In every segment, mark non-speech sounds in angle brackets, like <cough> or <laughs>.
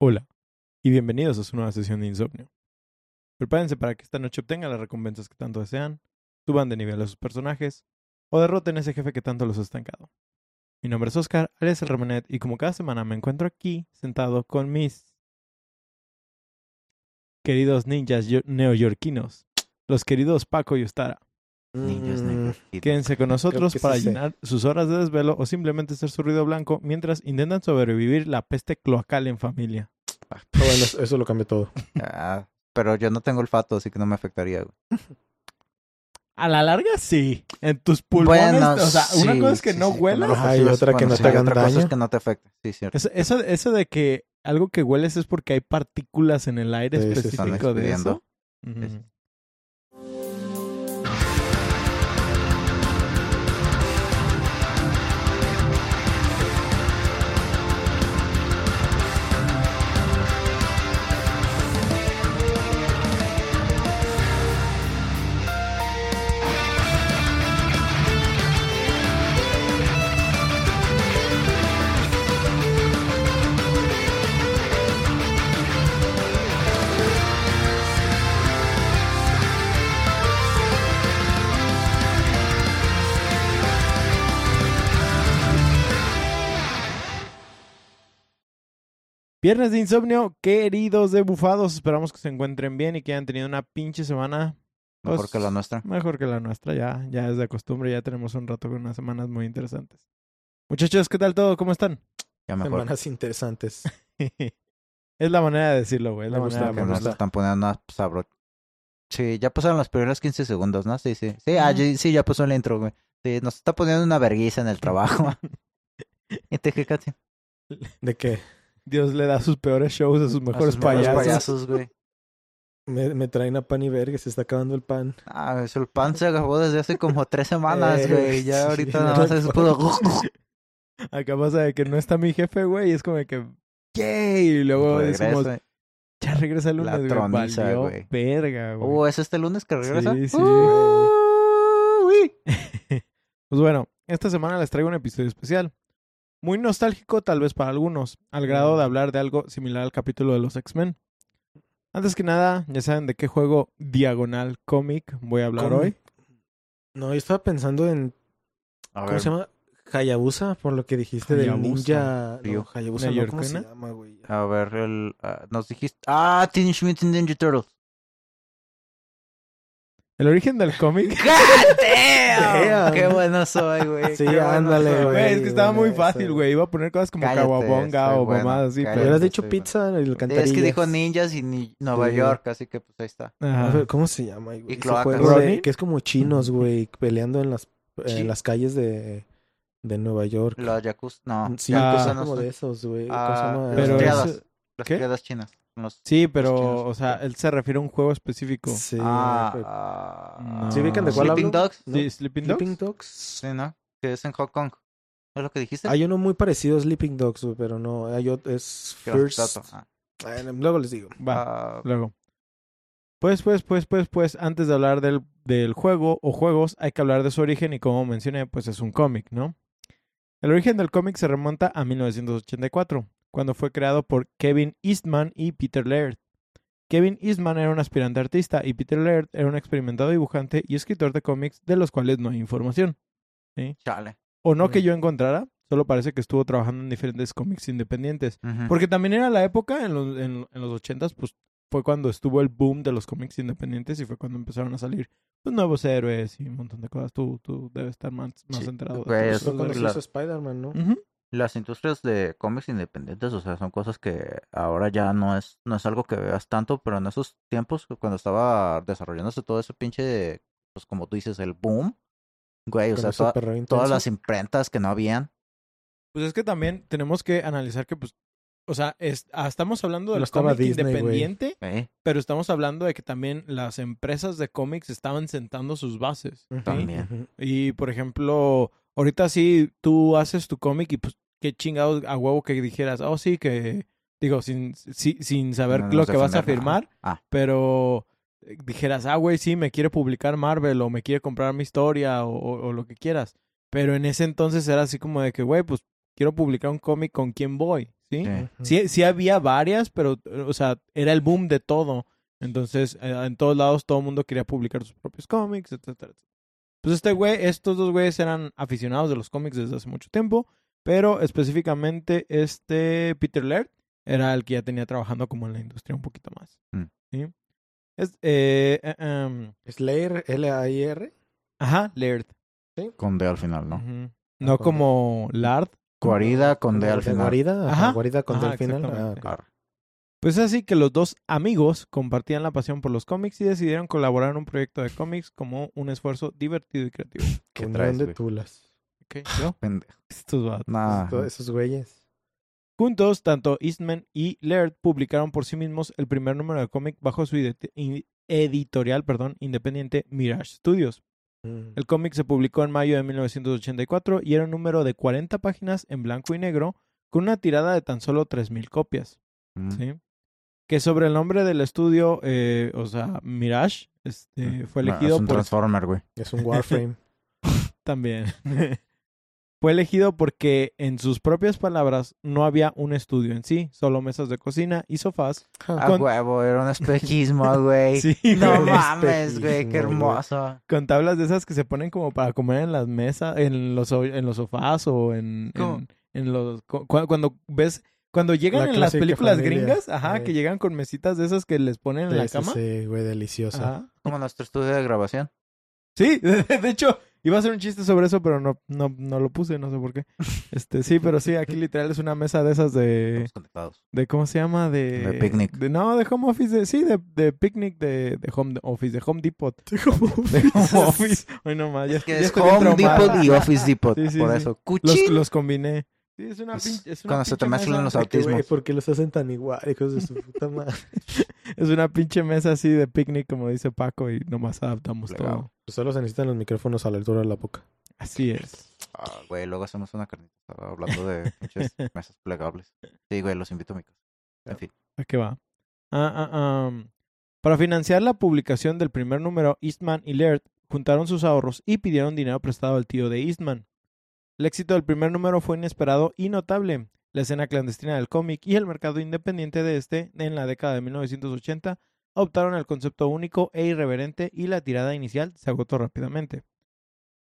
Hola y bienvenidos a su nueva sesión de insomnio. Prepárense para que esta noche obtengan las recompensas que tanto desean, suban de nivel a sus personajes o derroten a ese jefe que tanto los ha estancado. Mi nombre es Oscar, alias el Remonet, y como cada semana me encuentro aquí sentado con mis queridos ninjas yo- neoyorquinos, los queridos Paco y Ostara. Niños Mm, negros. Quédense con nosotros sí para sé. llenar sus horas de desvelo o simplemente ser su ruido blanco mientras intentan sobrevivir la peste cloacal en familia. ah, bueno, eso lo cambia todo. Ah, pero yo no tengo olfato, así que no me afectaría. güey. A la larga, sí. En tus pulmones, Bueno, o sea, una cosa es que sí, no sí, huelas. no y otra que no te hagan otra cosa es daño. que no te afecte. Sí, cierto. Eso, eso, eso de que algo que hueles es porque hay partículas en el aire específico de eso. Ujú. Viernes de insomnio, queridos de bufados. Esperamos que se encuentren bien y que hayan tenido una pinche semana Mejor pues, que la nuestra. mejor que la nuestra. Ya, ya es de costumbre, ya tenemos un rato con unas semanas muy interesantes. Muchachos, ¿qué tal todo? ¿Cómo están? Ya mejor. Semanas interesantes. <laughs> es la manera de decirlo, güey. Es la Me gusta, manera Que nos están poniendo una sabro. Sí, ya pasaron los primeros 15 segundos, ¿no? Sí, sí. Sí, ah, ya- sí, ya pasó el intro, güey. Sí, nos está poniendo una vergüenza en el trabajo. <laughs> <laughs> ¿Y te qué? De que Dios le da sus peores shows a sus mejores A sus mejores payasos. payasos, güey. me, me traen a pan y verga, se está acabando el pan. Ah, eso, el pan se acabó desde hace como tres <laughs> semanas, Eh, güey. Ya sí, ahorita no nada más es puro... <laughs> Acá pasa de que no está mi jefe, güey. y Es como de que, ¡yay! Y luego decimos, Regresa. ya regresa el lunes, La güey. troniza, Valió güey. verga, güey. Uh, ¿es este lunes que regresa? Sí, sí. Uh, uy. <laughs> Pues bueno, esta semana les traigo un episodio especial. Muy nostálgico tal vez para algunos, al grado de hablar de algo similar al capítulo de los X-Men. Antes que nada, ya saben de qué juego diagonal cómic voy a hablar ¿Cómo? hoy. No, yo estaba pensando en. A ¿Cómo ver, se llama? Hayabusa, por lo que dijiste del Hayabusa. ninja. Hayabusa, no, ¿cómo se ¿Neoyorquina? llama, güey? a ver, el, ah, nos dijiste... Ah, Teenage Mutant Ninja Turtles. El origen del cómic. <laughs> <laughs> ¡Qué bueno soy, güey! Sí, qué bueno ándale. Güey, es que estaba muy bueno, fácil, güey. Iba a poner cosas como Cállate, Kawabonga estoy o bueno, mamadas así, pero... Hubieras dicho pizza y el Es que dijo ninjas y ni Nueva Sí. York, así que pues ahí está. Ajá. ¿Cómo se llama? güey? Ese cloacas. de- que es como chinos, güey, peleando en las, en las calles de, de Nueva York. Los Yakuza, no. Sí, Ah. no como son. de esos, güey. ¿Cómo Ah? Pero las es- criadas. Las ¿qué? criadas chinas. Los... Sí, pero, o sea, él se refiere a un juego específico. Sí, ah, ah, ¿Sí ubican de cuál Sleeping hablo? Dogs. ¿no? Sí, Sleeping Dogs. Sleeping Dogs. Sí, ¿no? Que es en Hong Kong. ¿Es lo que dijiste? Hay uno muy parecido a Sleeping Dogs, pero no. Hay otro, es Que no First. Ah, Bueno, luego les digo. Va, ah, luego. Pues, pues, pues, pues, pues, antes de hablar del, del juego o juegos, hay que hablar de su origen y como mencioné, pues es un cómic, ¿no? El origen del cómic se remonta a 1984, cuando fue creado por Kevin Eastman y Peter Laird. Kevin Eastman era un aspirante artista y Peter Laird era un experimentado dibujante y escritor de cómics de los cuales no hay información. chale. O no que yo encontrara, solo parece que estuvo trabajando en diferentes cómics independientes. Porque también era la época, en los, en, en los 80s, pues fue cuando estuvo el boom de los cómics independientes y fue cuando empezaron a salir pues, nuevos héroes y un montón de cosas. Tú, tú debes estar más, más Sí, enterado. de güey, todo eso cuando se la- hizo Spider-Man, ¿no? Ujú. Las industrias de cómics independientes, o sea, son cosas que ahora ya no es, no es algo que veas tanto, pero en esos tiempos, cuando estaba desarrollándose todo ese pinche, pues como tú dices, el boom, güey, o sea, toda- todas las imprentas que no habían, Pues es que también tenemos que analizar que, pues, o sea, es- ah, estamos hablando No del estaba cómic Disney, independiente, ¿eh? pero estamos hablando de que también las empresas de cómics estaban sentando sus bases. También. Y, por ejemplo, ahorita sí, tú haces tu cómic y pues qué chingados a huevo que dijeras, oh sí, que, digo, sin, sí- sin saber No lo que vas a firmar, Ah. pero eh, dijeras, ah, güey, sí, me quiere publicar Marvel o me quiere comprar mi historia o, o- o lo que quieras. Pero en ese entonces era así como de que, güey, pues quiero publicar un cómic con quién voy, ¿sí? Sí. Sí, sí había varias, pero, o sea, era el boom de todo. Entonces, eh, en todos lados todo el mundo quería publicar sus propios cómics, etcétera, etcétera. Pues este güey, estos dos güeyes eran aficionados de los cómics desde hace mucho tiempo, pero específicamente este Peter Laird era el que ya tenía trabajando como en la industria un poquito más. Mm. ¿sí? Es, eh, eh, em, Slayer, L-A-I-R. ajá, Laird. Con D al final, ¿no? Ujú. No como Lard. Guarida con D al final. Guarida, Ajá. guarida con D al final. Ah. Pues es así que los dos amigos compartían la pasión por los cómics y decidieron colaborar en un proyecto de cómics como un esfuerzo divertido y creativo. <laughs> ¿Qué Unión traes, de tulas. ¿Qué? ¿Yo? <laughs> Pendejo. Estos vatos. Nah. Esos güeyes. Juntos, tanto Eastman y Laird publicaron por sí mismos el primer número de cómic bajo su editorial perdón, independiente Mirage Studios. Mm. El cómic se publicó en mayo de 1984 y era un número de 40 páginas en blanco y negro con una tirada de tan solo 3.000 copias. Mm. ¿sí? Que sobre el nombre del estudio, eh, o sea, Mirage, este, fue Nah, elegido es un por... Transformer, güey. Es un Warframe. <laughs> <laughs> También. <laughs> fue elegido porque, en sus propias palabras, no había un estudio en sí, solo mesas de cocina y sofás. A Con- huevo, era un espejismo, güey. Sí, No güey. mames, güey, qué güey. hermoso. Con tablas de esas que se ponen como para comer en las mesas, en los, en los sofás o en, ¿Cómo? en, en los... cu- cu- cuando ves... Cuando llegan La en las películas familia. gringas, ajá, Ay. que llegan con mesitas de esas que les ponen en la cama. Sí, güey, deliciosa. Ajá. Como nuestro estudio de grabación. Sí, <laughs> de hecho, iba a hacer un chiste sobre eso, pero no, no, no lo puse, no sé por qué. Este, sí, pero sí, aquí <laughs> literal es una mesa de esas de, Estamos conectados. de ¿cómo se llama? De, De picnic. de- no, de home office, de, sí, de, de picnic de, de home office, de home depot. De home <laughs> office. Ay, no más, ya, Es que ya es Home. Depot y Office Depot. Sí, sí, por sí. eso. Los, los combiné. Sí, es una Es pinche, es una cuando se te mezclan mesa- los autismos. ¿por qué los hacen tan igual, hijos de su puta madre? <laughs> Es una pinche mesa así de picnic, como dice Paco, y nomás adaptamos Legal. todo. Pues solo se necesitan los micrófonos a la altura de la boca. Así es. Ah, güey, luego hacemos una carnita hablando de <laughs> pinches mesas plegables. Sí, güey, los invito a mi casa. En fin. ¿A qué va? Ah, ah, am. Para financiar la publicación del primer número, Eastman y Laird juntaron sus ahorros y pidieron dinero prestado al tío de Eastman. El éxito del primer número fue inesperado y notable. La escena clandestina del cómic y el mercado independiente de este en la década de 1980 adoptaron el concepto único e irreverente y la tirada inicial se agotó rápidamente.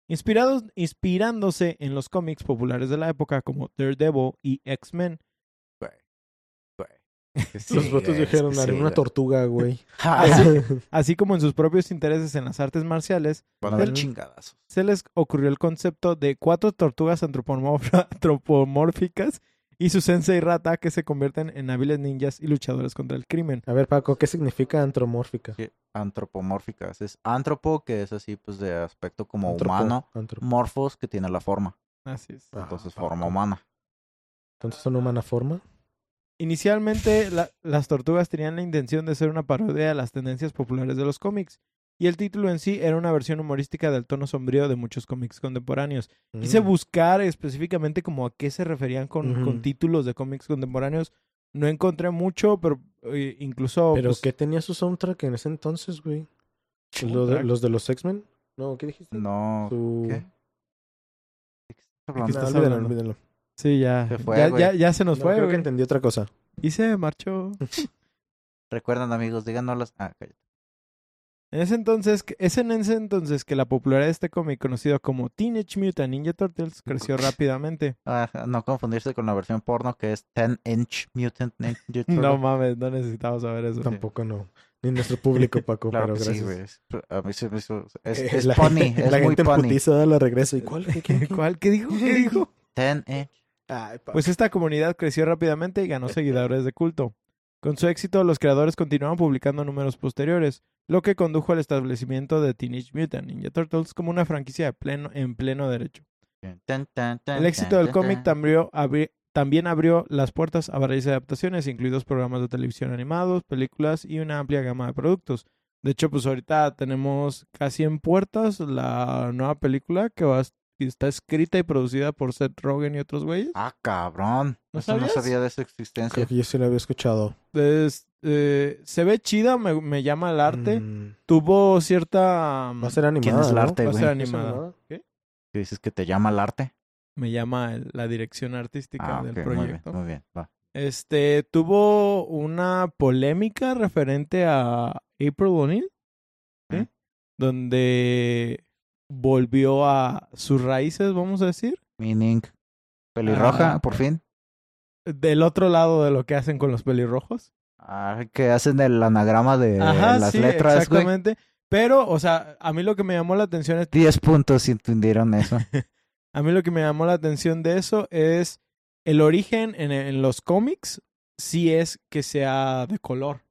Inspirándose en los cómics populares de la época como Daredevil y X-Men. Güey. <laughs> los votos dijeron, haré una tortuga, güey. <laughs> así como en sus propios intereses en las artes marciales, Van a ver El- chingadazos. se les ocurrió el concepto de cuatro tortugas <laughs> antropomórficas y su sensei rata que se convierten en hábiles ninjas y luchadores contra el crimen. A ver, Paco, ¿qué significa antromórfica? Sí, Antropomórficas. Es antropo, que es así, pues, de aspecto como Antropo- humano. antropo- Morfos, que tiene la forma. Así es. Ah, Entonces, Paco. forma humana. Entonces son humana forma. Inicialmente, la- las tortugas tenían la intención de ser una parodia de las tendencias populares de los cómics, y el título en sí era una versión humorística del tono sombrío de muchos cómics contemporáneos. Quise Mm. buscar específicamente como a qué se referían con, títulos de cómics contemporáneos. No encontré mucho, pero eh, incluso... ¿Pero pues, qué tenía su soundtrack en ese entonces, güey? ¿Lo de- Soundtrack. ¿Los de los X-Men? No, ¿qué dijiste? No. Su... ¿Qué? ¿De qué estás ¿De No, qué hablando? olvídalo, hablando? olvídalo. Sí, ya. Se fue, ya, ya, ya se nos No, fue, creo que entendí otra cosa. Y se marchó. <laughs> Recuerdan, amigos, díganos Ah, cállate. En ese entonces, es en ese entonces que la popularidad de este cómic conocido como Teenage Mutant Ninja Turtles creció rápidamente. <laughs> Ah, no confundirse con la versión porno que es 10 Inch Mutant Ninja Turtle. No <laughs> mames, no necesitamos saber eso. Tampoco no. Ni nuestro público, Paco, Claro pero sí, gracias. Es- A mí se me hizo... Es, Eh, es la, pony, la es muy gente en pony. putiza la regreso. ¿Y cuál? ¿Qué, qué, qué? ¿Cuál? ¿Qué dijo? ¿Qué dijo? 10 Inch. Ay. Pues esta comunidad creció rápidamente y ganó seguidores de culto. Con su éxito, los creadores continuaron publicando números posteriores, lo que condujo al establecimiento de Teenage Mutant Ninja Turtles como una franquicia de pleno, en pleno derecho. Tan, tan, tan, El éxito del cómic también abri- también abrió las puertas a varias adaptaciones, incluidos programas de televisión animados, películas y una amplia gama de productos. De hecho, pues ahorita tenemos casi en puertas la nueva película que va a que está escrita y producida por Seth Rogen y otros güeyes. Ah, cabrón. ¿No Eso no sabía de su existencia. Creo que yo sí lo había escuchado. Es- eh, se ve chida, me, me llama el arte. Mm, Tuvo cierta... va a ser animada, ¿Quién es el ¿no? arte, va a ser ¿Es animada. ¿Qué? Dices que te llama el arte. Me llama el- la dirección artística Ah, del ok, muy bien, proyecto. muy bien. Va. Este tuvo una polémica referente a April O'Neil, ¿sí? Mm. donde volvió a sus raíces, vamos a decir, Meaning. Pelirroja, Ah. por fin. del otro lado de lo que hacen con los pelirrojos. Ah, que hacen el anagrama de Ajá, las sí, letras, güey. exactamente. Pero, o sea, a mí lo que me llamó la atención es 10 puntos si entendieron eso. <laughs> A mí lo que me llamó la atención de eso es el origen en, en los cómics, sí es que sea de color.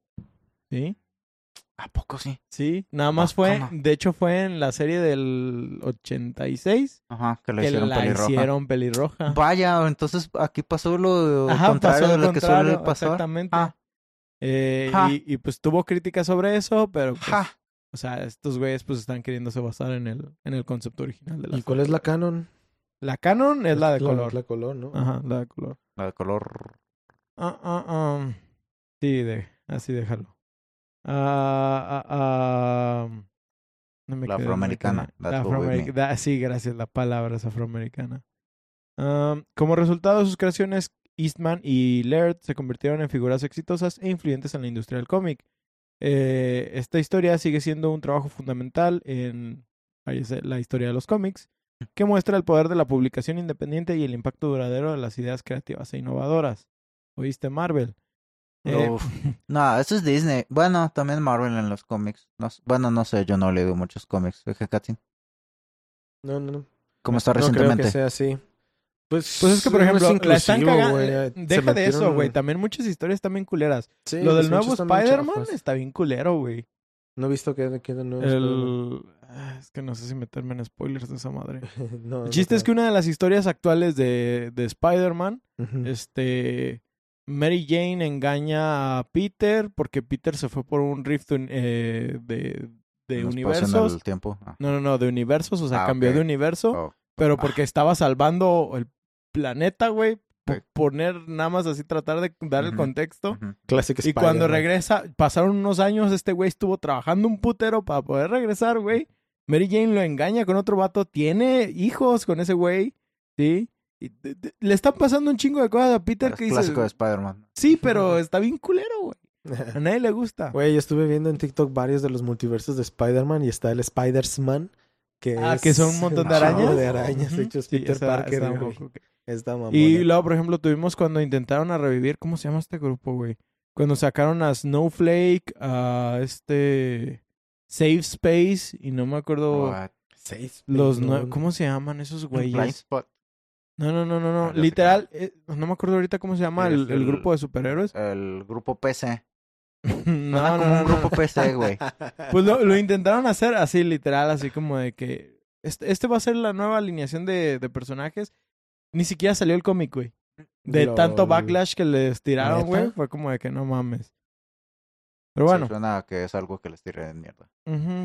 ¿Sí? ¿A poco sí? Sí, nada más fue, de hecho fue en la serie del 86 Ajá, que que hicieron la pelirroja. hicieron pelirroja. Vaya, entonces aquí pasó lo Ajá, contrario pasó de lo lo que suele pasar. exactamente. Ah, Eh, Ja. y, y, pues tuvo críticas sobre eso, pero pues, ja. o sea, estos güeyes pues están queriéndose basar en el, en el concepto original de la ¿Y cuál es la canon? La canon es la de color. La color, ¿no? Ajá, la de color. La de color. Ah, ah, ah. Sí, de, así déjalo. Ah, ah, ah. No me La quedé, no me afroamericana, La afroameric- da- <laughs> sí, gracias, la palabra es afroamericana. Am, como resultado de sus creaciones, Eastman y Laird se convirtieron en figuras exitosas e influyentes en la industria del cómic. Eh, esta historia sigue siendo un trabajo fundamental en la historia de los cómics, que muestra el poder de la publicación independiente y el impacto duradero de las ideas creativas e innovadoras. ¿Oíste, Marvel? Eh. <laughs> No, eso es Disney. Bueno, también Marvel en los cómics. No bueno, no sé, yo no he leído muchos cómics. Oye, Katzin, No, no, no. ¿Cómo está No creo recientemente? que sea así. Pues, Pues es que, por ejemplo, la están cagando. Se Deja de eso, güey. También muchas historias están bien culeras. Sí, Lo del nuevo Spider-Man está bien culero, güey. No he visto que, que de nuevo. El... Ah, Es que no sé si meterme en spoilers de esa madre. <laughs> no, El chiste es que una de las historias actuales de, de Spider-Man, este... Mary Jane engaña a Peter porque Peter se fue por un rift eh, de, de universos. el tiempo. Ah. No, no, no, de universos, o sea, Ah, cambió de universo. Oh. Pero Ah. porque estaba salvando el planeta, güey. Poner nada más así, tratar de dar el contexto. Ujú. Classic Y cuando regresa, pasaron unos años, este güey estuvo trabajando un putero para poder regresar, güey. Mary Jane lo engaña con otro vato, tiene hijos con ese güey, ¿sí? Y le están pasando un chingo de cosas a Peter Es que dice, clásico de Spider-Man. sí, pero está bien culero, güey. A nadie le gusta. <laughs> Güey, yo estuve viendo en TikTok varios de los multiversos de Spider-Man y está el Spider-Man. Que Ah, es que son un montón de arañas. de arañas Ujú. hechos Sí, Peter esa- Parker, esa güey. Y luego, por ejemplo, tuvimos cuando intentaron a revivir, ¿cómo se llama este grupo, güey? Cuando sacaron a Snowflake, a este Safe Space y no me acuerdo What? Los no, ¿cómo se llaman esos Blind güeyes? Spot. No, no, no, no, no, literal, eh, no me acuerdo ahorita cómo se llama el, el el- grupo de superhéroes. El grupo PC. <laughs> no, no, como no, un no. grupo PC, <laughs> güey. Pues lo, lo intentaron hacer así, literal, así como de que este, este va a ser la nueva alineación de, de personajes. Ni siquiera salió el cómic, güey. De Lol. tanto backlash que les tiraron, güey, fue como de que no mames. Pero Sí, bueno, suena a que es algo que les tiré de mierda.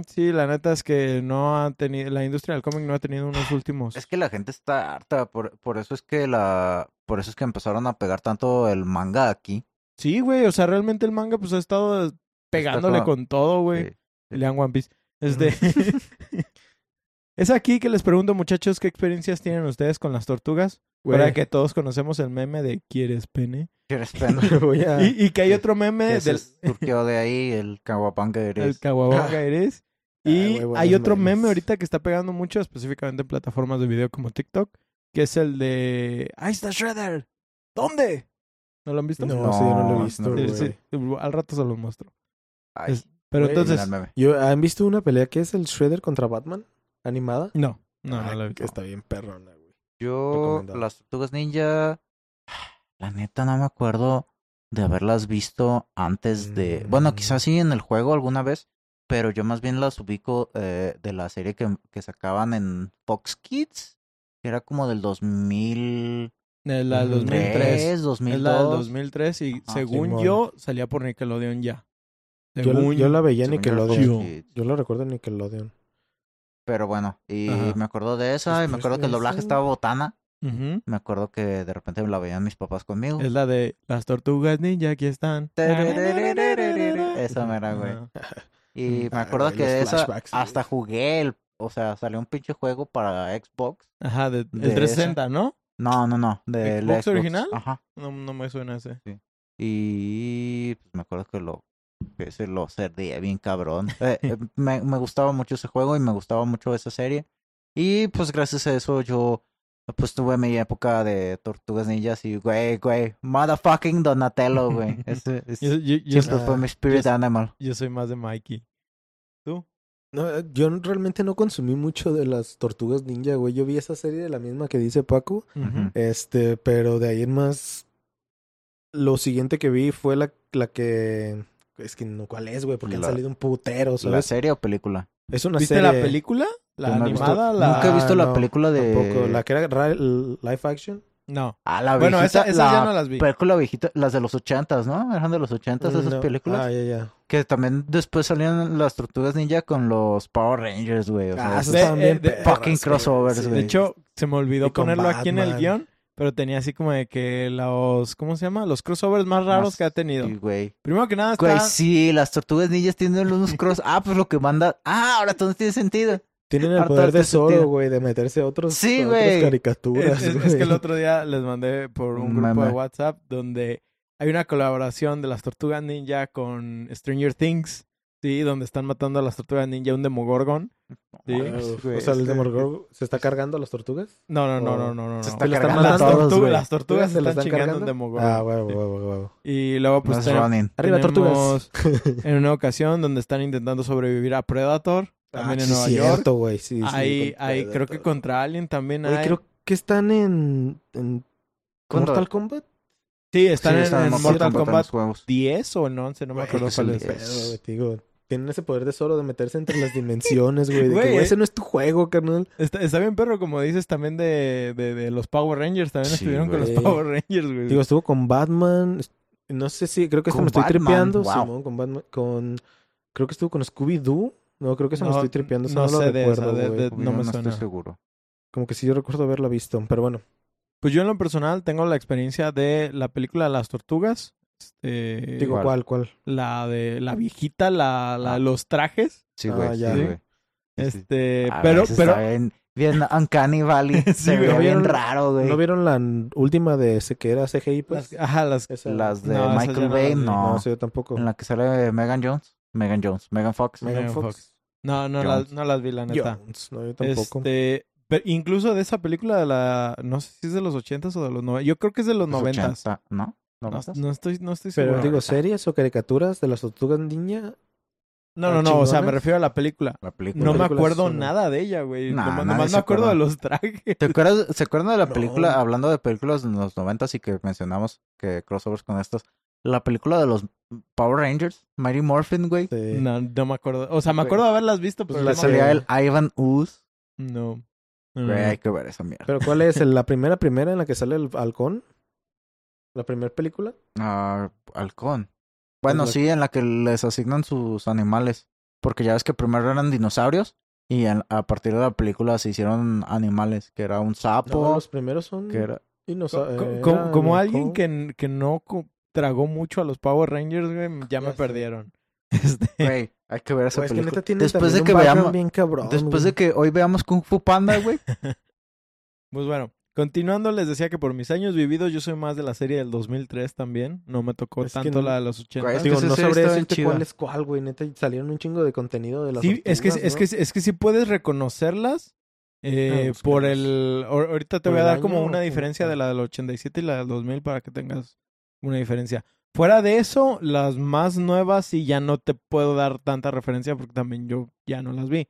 sí, la neta es que no ha tenido, la industria del cómic no ha tenido unos últimos. Es que la gente está harta, por, por eso es que la, por eso es que empezaron a pegar tanto el manga aquí. Sí, güey, o sea, realmente el manga pues ha estado pegándole con todo, güey. Sí. Lean One Piece. Este... <laughs> <laughs> es aquí que les pregunto, muchachos, ¿qué experiencias tienen ustedes con las tortugas? Güey. Para que todos conocemos el meme de ¿Quieres pene? ¿Quieres <laughs> a... Y, y que hay otro meme del surgió de ahí el Kawapanga el eres. <laughs> Kawabanga eres. Ah, Y hay otro memes. meme ahorita que está pegando mucho, específicamente en plataformas de video como TikTok, que es el de ¡Ahí está Shredder! ¿Dónde? ¿No lo han visto? No, sí, yo no lo he visto, no lo he Sí, güey. sí, al rato se los muestro. Ay, Es- Pero entonces, el. Yo, ¿Han visto una pelea que es el Shredder contra Batman? ¿Animada? no, no, Ah, no lo he que visto. está bien perrona. Yo, las tortugas ninja, la neta no me acuerdo de haberlas visto antes de... Mm. Bueno, quizás sí en el juego alguna vez, pero yo más bien las ubico eh, de la serie que, que sacaban en Fox Kids, que era como del 2003, Es la del Ujú. 2003. 2002. Es la del 2003 y Ajá, según Simón. yo salía por Nickelodeon ya. Yo, Según yo la veía en Nickelodeon. Yo. Lo recuerdo en Nickelodeon. Pero bueno, y Ajá. me acuerdo de esa, y me acuerdo que el doblaje estaba botana. Ujú. Me acuerdo que de repente la veían mis papás conmigo. Es la de las tortugas ninja, aquí están. Esa mera, güey. Y <laughs> me Ah, acuerdo que de esa sí. hasta jugué el, o sea, salió un pinche juego para Xbox Ajá, de- el De 360, ¿no? No, no, no. De ¿Xbox original? Ajá. No, no me suena ese. Y pues, me acuerdo que lo se lo cerdía bien cabrón. Eh, eh, me, me gustaba mucho ese juego y me gustaba mucho esa serie. Y pues gracias a eso yo pues tuve mi época de tortugas ninjas y güey, güey, motherfucking Donatello, güey. <laughs> Ese, ese Yo, yo- yo siempre soy, fue mi spirit yo- animal. yo soy más de Mikey. ¿Tú? No, eh, yo realmente no consumí mucho de las tortugas ninja, güey. Yo vi esa serie de la misma que dice Paco. Ujú. Este, pero de ahí en más. Lo siguiente que vi fue la, la que. Es que no, ¿cuál es, güey? Porque han La- salido un putero, ¿La ¿sabes? serie o película? Es una ¿Viste serie. la película? ¿La visto- animada? La... Nunca he visto la película de... Tampoco. La que era ra- live action. No. Ah, la Bueno, viejita, esa- esas la ya no las vi. película viejita, las de los ochentas, ¿no? Eran de los ochentas esas No. películas. Ah, ya, ya. Que también después salían las tortugas ninja con los Power Rangers, güey. O sea, Ah, es- esas de- eh, perras, fucking güey, crossovers, sí. güey. De hecho, se me olvidó Y ponerlo aquí en el guion, pero tenía así como de que los, ¿cómo se llama? Los crossovers más raros más- que ha tenido. Sí, güey. Primero que nada está... Güey, sí, las tortugas ninjas tienen unos cross. Ah, pues lo que manda. Ah, ahora todo tiene sentido. Tienen el Harto poder de. Zoro, güey, de meterse a otros, Sí, a otras caricaturas. Es, es- güey. es que el otro día les mandé por un grupo de. WhatsApp donde hay una colaboración de las tortugas ninja con Stranger Things, sí, donde están matando a las tortugas ninja un demogorgon. Sí. Güey, o sea, el Demogorgon se está cargando a las tortugas. No, no, no, no, no, no. Se está ¿Se lo están cargando a las, todos, tortugas se ¿Se lo están, chingando un cargando? demogorgon. Ah, huevo, huevo, huevo. Y luego pues tenemos-. Arriba, tortugas. en una ocasión donde están intentando sobrevivir a Predator, también Ah, en sí, Nueva cierto, York. güey. Sí, sí, Ahí, con ahí creo que contra Alien también Oye, hay. creo que están en, en. Mortal Kombat. Sí, están Sí, en, están en en Mortal Kombat juegos. 10 o en 11, no me acuerdo cuál es. digo, tienen ese poder de Zoro de meterse entre las <laughs> dimensiones, güey. De que, Güey, eh. ese no es tu juego, carnal. Está, está bien, perro, como dices también de, de, de los Power Rangers. También Sí, estuvieron con los. Power Rangers, güey. Digo, estuvo con Batman. No sé si, creo que esto Con me estoy Batman, tripeando. wow. Simón, con Batman. Con, creo que estuvo con Scooby-Doo. No, creo que eso me No, estoy tripeando. No no, lo sé de recuerdo, esa, de- güey. de- no me estoy suena. seguro. Como que sí, yo recuerdo haberla visto. Pero bueno. Pues yo en lo personal tengo la experiencia de la película Las Tortugas. Este, Digo, ¿cuál? ¿cuál, la de la viejita, la, la Ah. los trajes. Sí, Ah, güey. ya. Sí. Este, Ah, pero, pero, bien, bien Uncanny Valley. <laughs> Sí, Se ve bien ¿Vieron- raro, güey. ¿No vieron la última de ese que era CGI, pues? las, ajá, las, Esa- Las de No, Michael no Bay, no. No, sí, yo tampoco. En la que sale Megan Jones. Megan Jones. Megan Fox. Megan Fox. Fox. no, no, las, no las vi, la neta. Jones. No, yo tampoco. Este, pero incluso de esa película de la, no sé si es de los ochentas o de los noventas. Yo creo que es de los noventas. 80, ¿No? No, estoy, no estoy Pero seguro. digo, ¿series o caricaturas de las tortugas ninja? no, no, no, o sea, me refiero a la película. La película. No me acuerdo nada de ella, güey. Nah, nomás nomás me acuerdo de los trajes. ¿Te acuerdas, ¿Se acuerdan de la No. película, hablando de películas de los noventas y que mencionamos que crossovers con estas? La película de los Power Rangers, Mighty Morphin, güey. Sí. No, no me acuerdo. O sea, me acuerdo de haberlas visto, Pues pero la no me Salía el. Ivan Ooze. No. Güey, no. hay que ver esa mierda. ¿Pero cuál es? ¿La primera, primera en la que sale el halcón? ¿La primera película? Ah, halcón. Bueno, la- sí, en la que les asignan sus animales. Porque ya ves que primero eran dinosaurios y en- a partir de la película se hicieron animales, que era un No, sapo, los primeros son que era... dinosaurios. Eh, como, era como el alguien que, que no tragó mucho a los Power Rangers, güey, ya me Ya sé. perdieron. <laughs> Este, Güey, hay que ver esa Güey, es que película. Después de que veamos... bien cabrón, Después güey. de que hoy veamos Kung Fu Panda, güey. <laughs> Pues bueno, continuando, les decía que por mis años vividos yo soy más de la serie del 2003 también. No me tocó Es que tanto no- la de los 80. Güey, es Digo, esa no decirte chida. cuál es cuál, güey. Neta, salieron un chingo de contenido de las Sí, es que, tortugas, es, ¿no? que, es que sí puedes reconocerlas eh, Ah, pues, por el... ahor- Ahorita te ¿Por voy a dar como una diferencia de la del 87 y la del 2000 para que tengas una diferencia. Fuera de eso, las más nuevas sí ya no te puedo dar tanta referencia porque también yo ya no las vi.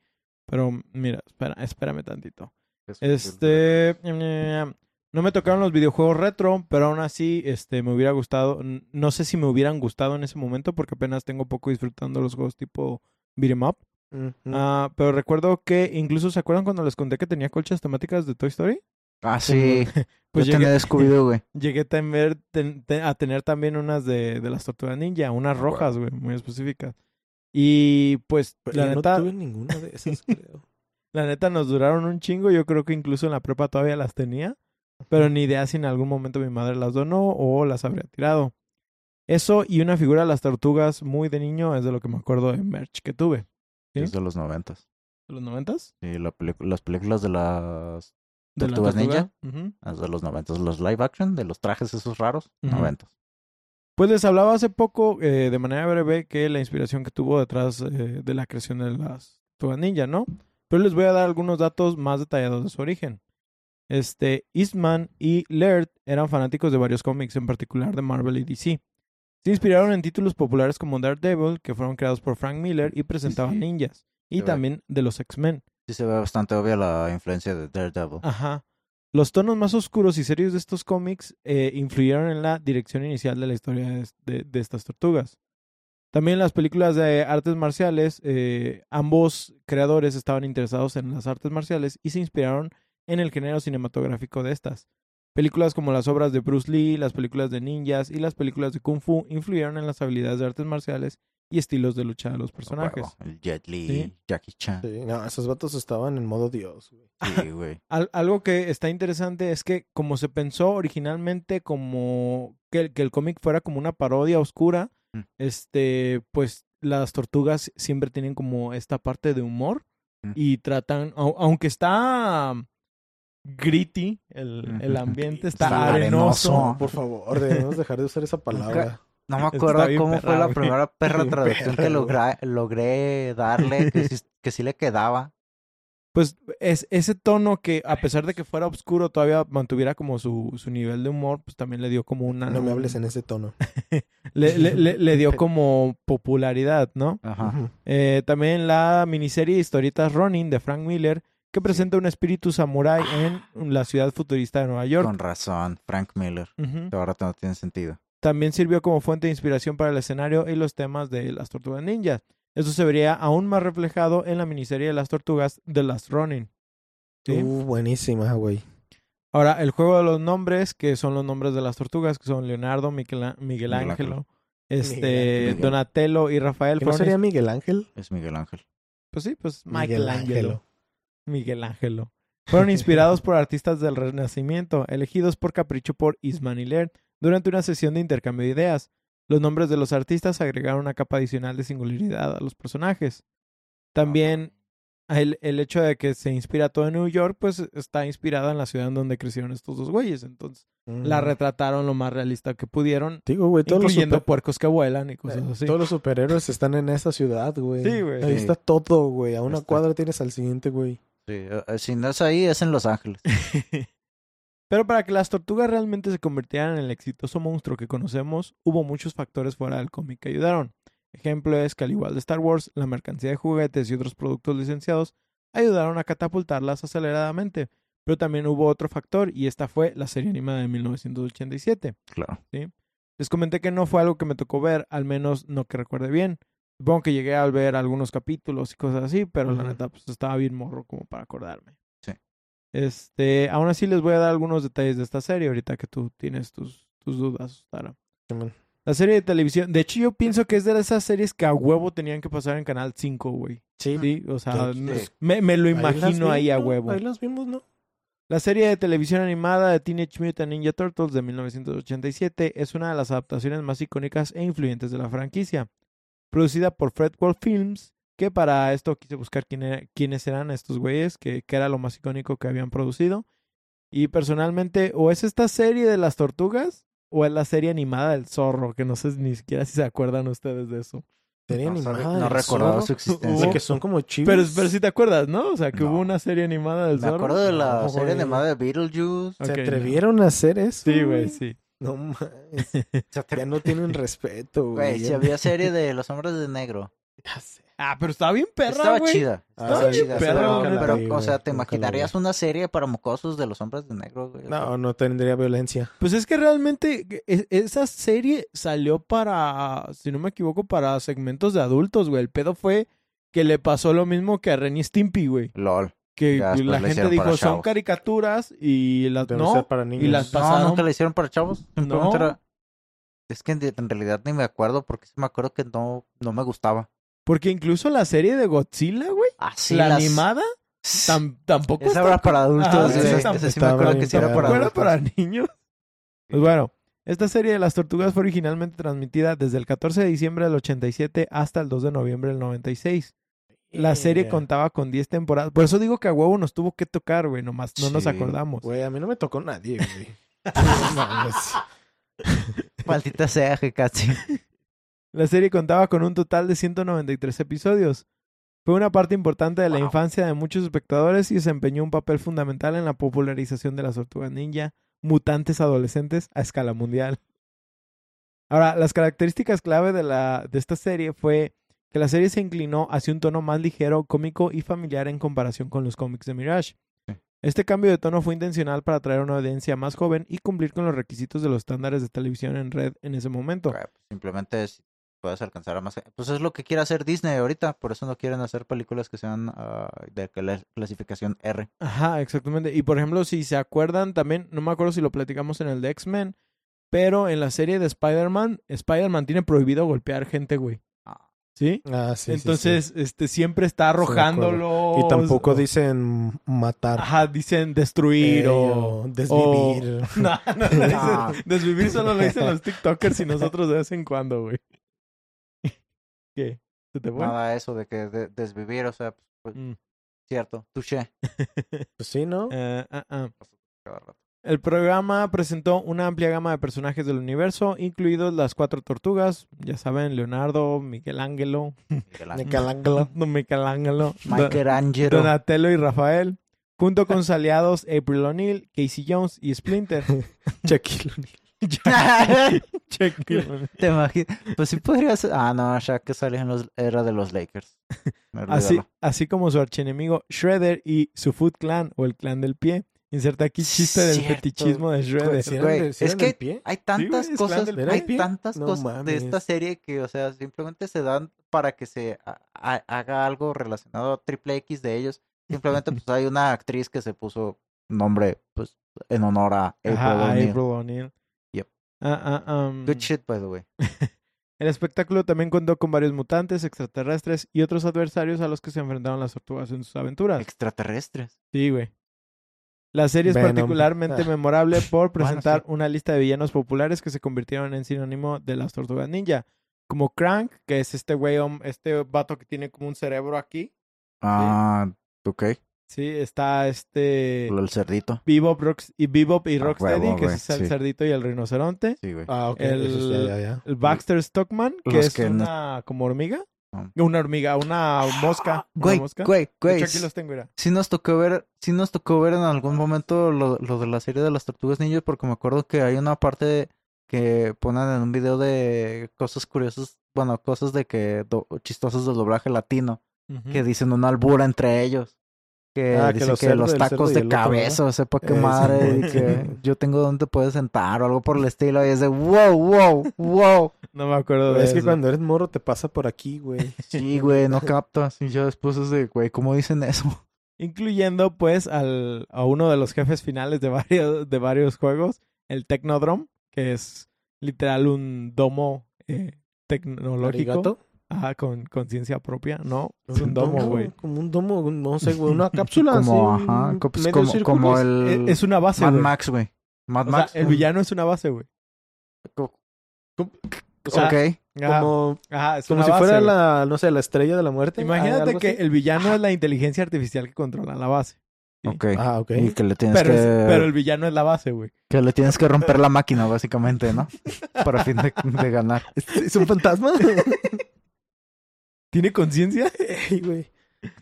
Pero mira, espera, espérame tantito. Este, no me tocaron los videojuegos retro, pero aún así, este, me hubiera gustado. No sé si me hubieran gustado en ese momento porque apenas tengo poco disfrutando los juegos tipo beat'em up. Ah, pero recuerdo que incluso se acuerdan cuando les conté que tenía colchas temáticas de Toy Story. Ah, <laughs> sí. Pues Yo tenía llegué, descubrido, güey. <laughs> llegué a tener, ten- te- a tener también unas de, de las tortugas ninja, unas rojas, güey, muy específicas. Y pues, Pero la yo neta, no tuve ninguna de esas, <laughs> creo. La neta nos duraron un chingo. Yo creo que incluso en la prepa todavía las tenía. Pero ni idea si en algún momento mi madre las donó o las habría tirado. Eso y una figura de las tortugas muy de niño es de lo que me acuerdo de merch que tuve. ¿Sí? Es de los noventas. ¿De los noventas? Sí, la las películas de las de la ¿Tortugas tortuga. Ninja? Las de los noventas, los live action, de los trajes esos raros, Ujú. noventas. Pues les hablaba hace poco, eh, de manera breve, que la inspiración que tuvo detrás eh, de la creación de las Tortugas Ninja, ¿no? Pero les voy a dar algunos datos más detallados de su origen. Este, Eastman y Laird eran fanáticos de varios cómics, en particular de Marvel y DC. Se inspiraron en títulos populares como Daredevil, que fueron creados por Frank Miller y presentaban ninjas, y ve. también de los X-Men. Sí se ve bastante obvia la influencia de Daredevil. Ajá. Los tonos más oscuros y serios de estos cómics eh, influyeron en la dirección inicial de la historia de, de- de estas tortugas. También las películas de artes marciales, eh, ambos creadores estaban interesados en las artes marciales y se inspiraron en el género cinematográfico de estas. Películas como las obras de Bruce Lee, las películas de ninjas y las películas de Kung Fu influyeron en las habilidades de artes marciales y estilos de lucha de los personajes. El Jet Li, Sí. Jackie Chan. Sí, no, esos vatos estaban en modo Dios, güey. Sí, <laughs> güey. Al- algo que está interesante es que como se pensó originalmente como que, el- que el cómic fuera como una parodia oscura, Mm. este, pues las tortugas siempre tienen como esta parte de humor Mm. y tratan, au- aunque está gritty el, el <laughs> ambiente, está, Está arenoso. arenoso. Por favor, debemos dejar de usar esa palabra. No me acuerdo cómo perra, fue la primera perra <laughs> traducción perra, que logra- logré darle, que sí, que sí le quedaba. Pues es ese tono que a pesar de que fuera oscuro todavía mantuviera como su, su nivel de humor, pues también le dio como una... No me hables en ese tono. <laughs> le, le- le- le dio <laughs> como popularidad, ¿no? Ajá. Eh, también la miniserie Historietas Ronin de Frank Miller, que presenta un espíritu samurái en la ciudad futurista de Nueva York. Con razón, Frank Miller. Que ahora no tiene sentido. También sirvió como fuente de inspiración para el escenario y los temas de las tortugas ninjas. Esto se vería aún más reflejado en la miniserie de las tortugas de las Ronin. ¿sí? Uh, buenísima, güey. Ahora, el juego de los nombres, que son los nombres de las tortugas, que son Leonardo, Miquela- Miguel Ángelo. este, Miguel. Donatello y Rafael. ¿Que no sería Miguel Ángel? Es Miguel Ángel. Pues sí, pues Miguel Michelangelo. Miguel Ángelo. Fueron inspirados por artistas del Renacimiento, elegidos por capricho por Isman y Laird durante una sesión de intercambio de ideas. Los nombres de los artistas agregaron una capa adicional de singularidad a los personajes. También el, el hecho de que se inspira todo en New York, pues está inspirada en la ciudad en donde crecieron estos dos güeyes. Entonces la Mm. retrataron lo más realista que pudieron, Digo, güey, todos los, incluyendo super- puercos que vuelan y cosas eh, así. todos los superhéroes están en esa ciudad, güey. Sí, güey. Ahí Sí. está todo, güey. A una Está. cuadra tienes al siguiente, güey. Sí, eh, si no es ahí, es en Los Ángeles. <laughs> Pero para que las tortugas realmente se convirtieran en el exitoso monstruo que conocemos, hubo muchos factores fuera del cómic que ayudaron. Ejemplo es que al igual de Star Wars, la mercancía de juguetes y otros productos licenciados ayudaron a catapultarlas aceleradamente. Pero también hubo otro factor y esta fue la serie animada de 1987. Claro. Les comenté que no fue algo que me tocó ver, al menos no que recuerde bien. Supongo que llegué a ver algunos capítulos y cosas así, pero la neta pues estaba bien morro como para acordarme. Este, aún así les voy a dar algunos detalles de esta serie ahorita que tú tienes tus, tus dudas, Tara. La serie de televisión, de hecho yo pienso que es de esas series que a huevo tenían que pasar en Canal 5, güey. Sí. Sí, o sea, Sí. me, me lo imagino ahí a huevo. Ahí las vimos, ¿no? La serie de televisión animada de Teenage Mutant Ninja Turtles de 1987 es una de las adaptaciones más icónicas e influyentes de la franquicia. Producida por Fred Wolf Films, que para esto quise buscar quién era- quiénes eran estos güeyes, que, que era lo más icónico que habían producido. Y personalmente, o es esta serie de las tortugas, o es la serie animada del zorro, que no sé ni siquiera si se acuerdan ustedes de eso. Serie No, animada. no recordaba zorro. su existencia. que son como chivos. Pero, pero si te acuerdas, ¿no? O sea, que No. hubo una serie animada del Me zorro. acuerdo de la No, serie animada de Beetlejuice. ¿Se atrevieron a hacer eso? Sí, güey, sí. No mames. <laughs> Ya no tienen respeto, güey. Güey, si había serie de Los Hombres de Negro. Ya sé. Ah, pero estaba bien perra, Estaba güey. chida. Estaba chida. perra, pero, la neta. pero, Sí, o sea, güey, ¿te imaginarías una serie para mocosos de Los Hombres de Negro? güey? No, no tendría violencia. Pues es que realmente e- esa serie salió para, si no me equivoco, para segmentos de adultos, güey. El pedo fue que le pasó lo mismo que a Ren y Stimpy, güey. LOL. Que la gente dijo, son chavos". caricaturas y las Debe no. para niños. y las No, pasaron. nunca la hicieron para chavos. No. era- Es que en, realidad ni me acuerdo porque me acuerdo que no, no me gustaba. Porque incluso la serie de Godzilla, güey, Ah, sí, la las- animada, tam- tampoco Esa era para adultos, güey. sí, me acuerdo que sí era para ¿No era adultos. para niños? Pues bueno, esta serie de las tortugas fue originalmente transmitida desde el 14 de diciembre del 87 hasta el 2 de noviembre del 96. La serie contaba con 10 temporadas. Por eso digo que a huevo nos tuvo que tocar, güey. Nomás no nos acordamos. Güey, a mí no me tocó nadie, güey. <laughs> Maldita sea, casi. La serie contaba con un total de 193 episodios. Fue una parte importante de la Wow. infancia de muchos espectadores y desempeñó un papel fundamental en la popularización de las tortugas ninja, mutantes adolescentes a escala mundial. Ahora, las características clave de, la, de esta serie fue que la serie se inclinó hacia un tono más ligero, cómico y familiar en comparación con los cómics de Mirage. Este cambio de tono fue intencional para atraer a una audiencia más joven y cumplir con los requisitos de los estándares de televisión en red en ese momento. Pues, Simplemente si puedes alcanzar a más. Pues es lo que quiere hacer Disney ahorita. Por eso no quieren hacer películas que sean ah, de cla- clasificación R. Ajá, exactamente. Y por ejemplo, si se acuerdan también, no me acuerdo si lo platicamos en el de X-Men, pero en la serie de Spider-Man, Spider-Man tiene prohibido golpear gente, güey. Ah. ¿Sí? Ah, sí, sí, Entonces, este siempre está sí. Y tampoco o- dicen matar. Ajá, dicen destruir Eh, o... o desvivir. o- <laughs> No, no, no <laughs> dicen- No. desvivir solo lo dicen los TikTokers y nosotros de vez en cuando, güey. ¿Qué? ¿Se te fue? Nada eso de que de- desvivir, o sea, pues, pues, Mm. cierto. Touché. <laughs> Pues sí, ¿no? Eh, ah, ah. El programa presentó una amplia gama de personajes del universo, incluidos las cuatro tortugas, ya saben, Leonardo, Miguel Ángelo, Miguel Ángel. Michelangelo. Michelangelo, <laughs> Don- Michelangelo. Donatello y Rafael, junto con <laughs> sus aliados April O'Neil, Casey Jones y Splinter. Shaquille <laughs> ¿Te imaginas? Pues sí podría ser. Ah, no, Shaq que salió en los... era de los Lakers. así, así como su archienemigo Shredder y su Foot Clan o el clan del pie. Inserta aquí chiste del Cierto. fetichismo de Shredder. ¿Sí eran Güey, de- sí es que pie? Hay tantas cosas, hay pie. tantas No cosas de esta serie que, o sea, simplemente se dan para que se ha- ha- haga algo relacionado a Triple X de ellos. Simplemente, pues hay una actriz que se puso nombre, pues, en honor a April O'Neil. Ah, ah, um, Good shit, by the way. <laughs> El espectáculo también contó con varios mutantes, extraterrestres y otros adversarios a los que se enfrentaron las tortugas en sus aventuras. Extraterrestres. Sí, güey. La serie es Venom. particularmente Ah. memorable por <laughs> Bueno, presentar sí. una lista de villanos populares que se convirtieron en sinónimo de las tortugas ninja. Como Crank, que es este güey, este vato que tiene como un cerebro aquí. Ah, ok. Sí, está este del cerdito. Bebop, Rox- y, Bebop y Ah, Rocksteady, huevo, que es el sí. cerdito y el rinoceronte. Sí, güey. Ah, ok. El- ya, ya. El Baxter Stockman, que Los es que no- una como hormiga. Ah. Una hormiga, una mosca. <gasps> una Güey, mosca. güey, güey. hecho, aquí los tengo, mira. Sí nos tocó ver, sí nos tocó ver en algún momento lo, lo de la serie de las tortugas ninja, porque me acuerdo que hay una parte que ponen en un video de cosas curiosas, bueno, cosas de que do- chistosas del doblaje latino, que dicen una albura entre ellos. Que Ah, que los que cerdos, los tacos de otro, cabeza, sepa qué Eh, sí. madre, y que <laughs> yo tengo donde puedes sentar o algo por el estilo, y es de wow, wow, wow. No me acuerdo de es que cuando eres morro te pasa por aquí, güey. <laughs> Sí, güey, no captas. Y ya después es de, güey, ¿cómo dicen eso? Incluyendo, pues, al, a uno de los jefes finales de varios, de varios juegos, el Technodrome, que es literal un domo eh, tecnológico. ¿Arigato? Ajá, con conciencia propia, ¿no? Es un domo, güey. Como un domo, no sé, güey. Una <laughs> cápsula Como, así, ajá, pues, como, círculo. como Es, el... es una base, Mad güey. Max, güey. Mad O sea, Max. el villano es una base, güey. O sea, ok. Ajá, como, ajá, es como una si base, fuera la, no sé, la estrella de la muerte. Imagínate que así. el villano es la inteligencia artificial que controla la base. Sí. Ok. Ah, ok. Y que le tienes Pero, que... es- pero el villano es la base, güey. Que le tienes que romper la <laughs> máquina, básicamente, ¿no? Para fin de, de ganar. ¿Es, <laughs> es un fantasma? ¿Tiene conciencia? <laughs> Ey, güey.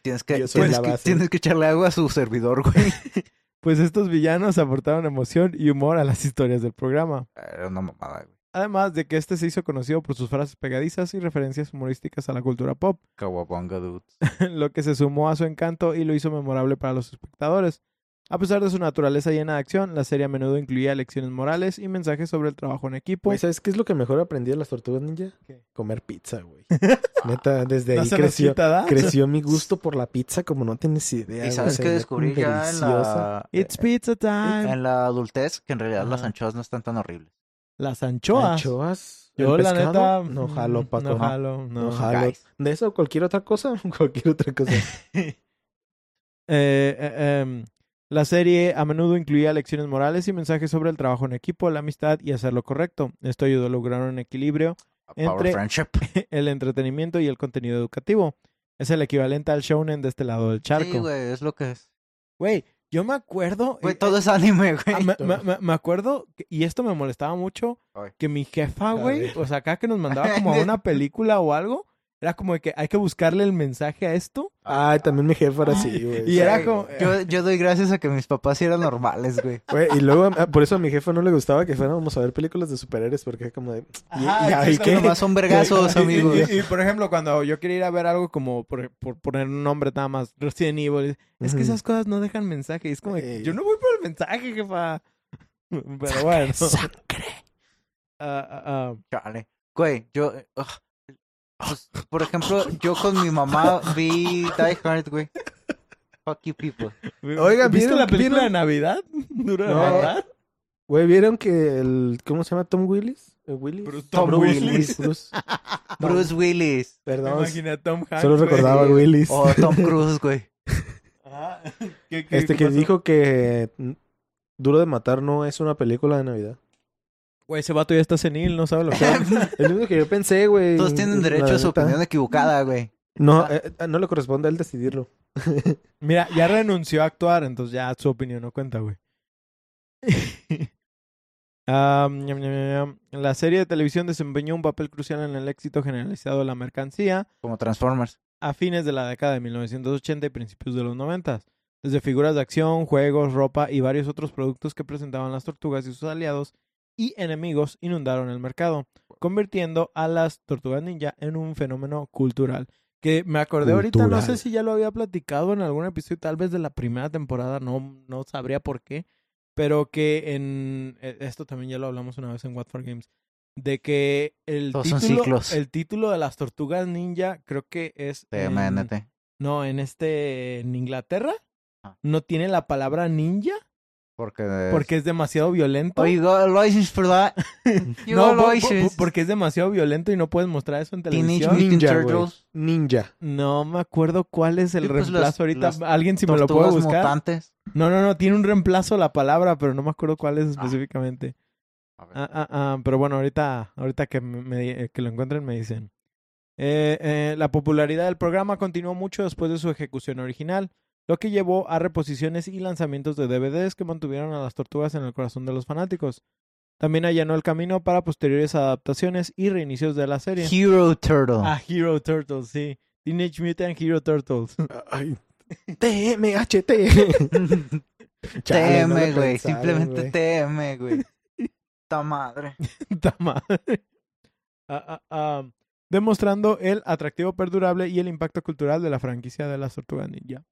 Tienes que, tienes, la que, base. tienes que echarle agua a su servidor, güey. <laughs> Pues estos villanos aportaron emoción y humor a las historias del programa. Era una mamada, güey. Además de que este se hizo conocido por sus frases pegadizas y referencias humorísticas a la cultura pop, Kawabonga dudes. <laughs> lo que se sumó a su encanto y lo hizo memorable para los espectadores. A pesar de su naturaleza llena de acción, la serie a menudo incluía lecciones morales y mensajes sobre el trabajo en equipo. Güey, ¿Sabes qué es lo que mejor aprendí de las tortugas ninja? ¿Qué? Comer pizza, güey. <laughs> Neta, desde ahí creció, creció mi gusto por la pizza como no tienes idea. ¿Y sabes qué descubrí ya en deliciosa. la... It's pizza time. En la adultez, que en realidad las anchoas no están tan horribles. Las anchoas. ¿Anchoas? Yo ¿El la pescado? neta No mm, jalo, Paco. No jalo, no. No jalo. Guys. ¿De eso o cualquier otra cosa? <laughs> cualquier otra cosa. <laughs> Eh, eh, em, la serie a menudo incluía lecciones morales y mensajes sobre el trabajo en equipo, la amistad y hacer lo correcto. Esto ayudó a lograr un equilibrio Power Entre- Friendship. <laughs> el entretenimiento y el contenido educativo. Es el equivalente al shounen de este lado del charco. Sí, güey, es lo que es. Güey, yo me acuerdo... Güey, eh, todo es anime, Ah, güey. <laughs> me, me- acuerdo, que- y esto me molestaba mucho, Ay. que mi jefa, güey, o sea, acá que nos mandaba <laughs> como a una película o algo, era como de que hay que buscarle el mensaje a esto. Ay, también mi jefa era así, güey. Y era como- Yo, yo doy gracias a que mis papás sí eran normales, güey. Güey, y luego, ah, por eso a mi jefa no le gustaba que fuéramos a ver películas de superhéroes, porque es como de... ¿y, Ajá, son qué? Nomás son vergazos, <laughs> Y- y- amigos. Y, y, por ejemplo, cuando yo quería ir a ver algo como, por, por poner un nombre nada más, Resident Evil, es que Ujú. esas cosas no dejan mensaje. Y es como, de que Ey. yo no voy por el mensaje, jefa. <laughs> Pero bueno. Ah, ah, ah. Chale. Güey, yo. ugh. Pues, por ejemplo, yo con mi mamá vi Die Hard, güey. Fuck you people. Oiga, ¿viste ¿vieron- la película vieron? de Navidad? <laughs> ¿Dura No. Navidad? Güey, ¿vieron que el... ¿Cómo se llama? ¿Tom Willis? ¿Eh, ¿Willis? Bruce- Tom Bruce Willis. <laughs> Bruce. Bruce Willis. Perdón, imaginé a Tom Hanks. solo güey. recordaba a Sí. Willis. O Tom <laughs> Cruise, güey. Ajá. ¿Qué- qué- Este qué que pasó? dijo que Duro de Matar no es una película de Navidad. Güey, ese vato ya está senil, no sabe lo que es. <laughs> Es lo único que yo pensé, güey. Todos tienen La derecho a su opinión equivocada, güey. No, eh, eh, no le corresponde a él decidirlo. <laughs> Mira, ya renunció a actuar, entonces ya su opinión no cuenta, güey. <laughs> La serie de televisión desempeñó un papel crucial en el éxito generalizado de la mercancía Como Transformers. a fines de la década de 1980 y principios de los 90. Desde figuras de acción, juegos, ropa y varios otros productos que presentaban las tortugas y sus aliados y enemigos inundaron el mercado, convirtiendo a las tortugas ninja en un fenómeno cultural. Que me acordé ahorita, no sé Cultural. si ya lo había platicado en algún episodio, tal vez de la primera temporada, no, no sabría por qué, pero que en eh, esto también ya lo hablamos una vez en What for Games, de que el Todos son título, ciclos. el título de las tortugas ninja creo que es en- no, en este en Inglaterra Ah. no tiene la palabra ninja Porque. porque es demasiado violento. For that? <laughs> <laughs> You no, license. porque es demasiado violento y no puedes mostrar eso en Teenage televisión. Mutant Ninja. Turtles. Ninja. No me acuerdo cuál es el Sí, pues, reemplazo las- ahorita. las Alguien si me lo puede buscar. mutantes. No, no, no, tiene un reemplazo la palabra, pero no me acuerdo cuál es específicamente. A ver. Ah, ah, ah, pero bueno, ahorita, ahorita que, me- me- que lo encuentren me dicen. Eh, eh, la popularidad del programa continuó mucho después de su ejecución original, lo que llevó a reposiciones y lanzamientos de DVDs que mantuvieron a las tortugas en el corazón de los fanáticos. También allanó el camino para posteriores adaptaciones y reinicios de la serie. Hero Turtle. Ah, Hero Turtles, sí. Teenage Mutant Hero Turtles. <laughs> Ay. TMHT. TM, <laughs> güey. Simplemente. TM, güey. <laughs> Ta madre. Puta madre. Ah, ah, ah. demostrando el atractivo perdurable y el impacto cultural de la franquicia de las Tortugas Ninja.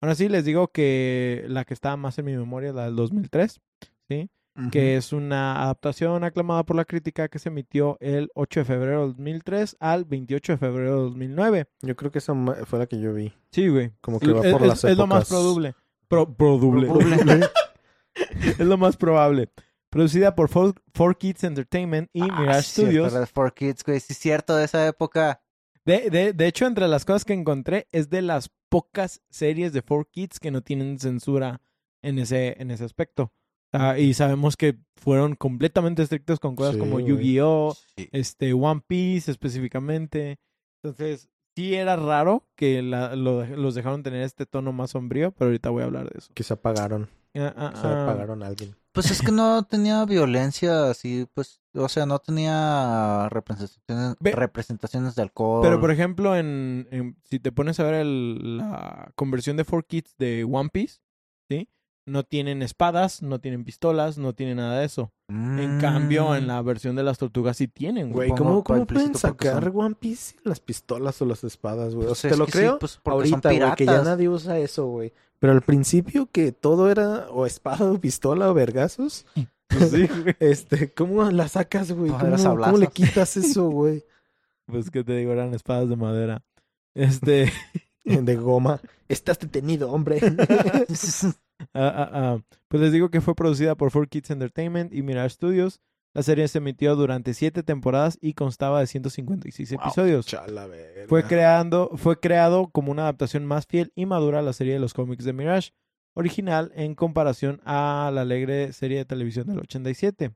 Ahora sí, les digo que la que está más en mi memoria es la del 2003, ¿sí? Que es una adaptación aclamada por la crítica que se emitió el 8 de febrero del 2003 al 28 de febrero del 2009. Yo creo que esa fue la que yo vi. Sí, güey. Como que va por es- las es lo más épocas. probable. Pro-. Probable. <laughs> es lo más probable. Producida por 4 Kids Entertainment y Ah, Mirage Studios. las For Kids, güey. Sí, es cierto, de esa época. De, de, de hecho, entre las cosas que encontré, es de las pocas series de 4 Kids que no tienen censura en ese, en ese aspecto. Ah, y sabemos que fueron completamente estrictos con cosas Sí, como. Yu-Gi-Oh!, Sí. este, One Piece específicamente. Entonces, sí era raro que la- lo- los dejaron tener este tono más sombrío, pero ahorita voy a hablar de eso. Que se apagaron. Ah, ah, Se apagaron a alguien. Pues es que no tenía violencia así, pues, o sea, no tenía representaciones, Ve- representaciones de alcohol. Pero, por ejemplo, en, en- si te pones a ver el- la conversión de 4Kids de One Piece, ¿sí? No tienen espadas, no tienen pistolas, no tienen nada de eso. En cambio, en Mm, la versión de las tortugas sí tienen, güey. ¿cómo, cómo pueden sacar One Piece las pistolas o las espadas, güey? O Pues sea, te lo sí, creo pues, ahorita, güey, que ya nadie usa eso, güey. Pero al principio que todo era o espada o pistola o vergazos, Pues sí, <laughs> güey. este, ¿cómo la sacas, güey? ¿Cómo, cómo le quitas eso, güey? Pues que te digo, eran espadas de madera. Este. <laughs> <laughs> De goma. Estás detenido, hombre. <laughs> ah, ah, ah. Pues les digo que fue producida por 4Kids Entertainment y Mirage Studios. La serie se emitió durante siete temporadas y constaba de 156 Wow, episodios. Chala. Fue, creando, fue creado como una adaptación más fiel y madura a la serie de los cómics de Mirage, original en comparación a la alegre serie de televisión del 87.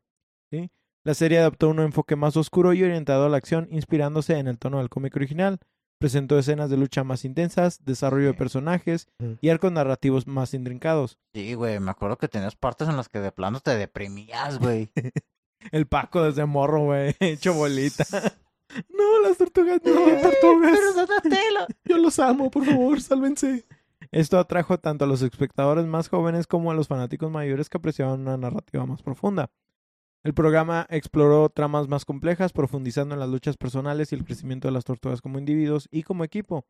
¿sí? La serie adoptó un enfoque más oscuro y orientado a la acción, inspirándose en el tono del cómic original, Presentó escenas de lucha más intensas, desarrollo de personajes Mm. y arcos narrativos más intrincados. Sí, güey, me acuerdo que tenías partes en las que de plano te deprimías, güey. <laughs> El Paco desde morro, güey, <laughs> hecho bolita. <laughs> no, las tortugas, no, tortugas. Yo los amo, por favor, sálvense. Esto atrajo tanto a los espectadores más jóvenes como a los fanáticos mayores que apreciaban una narrativa más profunda. El programa exploró tramas más complejas, profundizando en las luchas personales y el crecimiento de las tortugas como individuos y como equipo.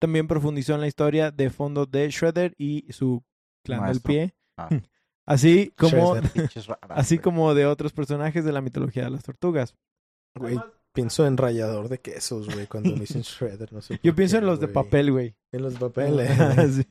También profundizó en la historia de fondo de Shredder y su clan Maestro. del pie, Ah, <laughs> así como, güey. <laughs> como de otros personajes de la mitología de las tortugas. Güey, pienso en rallador de quesos, güey, cuando me dicen <laughs> shredder, no sé Yo pienso qué, en los de papel, güey. En los papeles. Sí.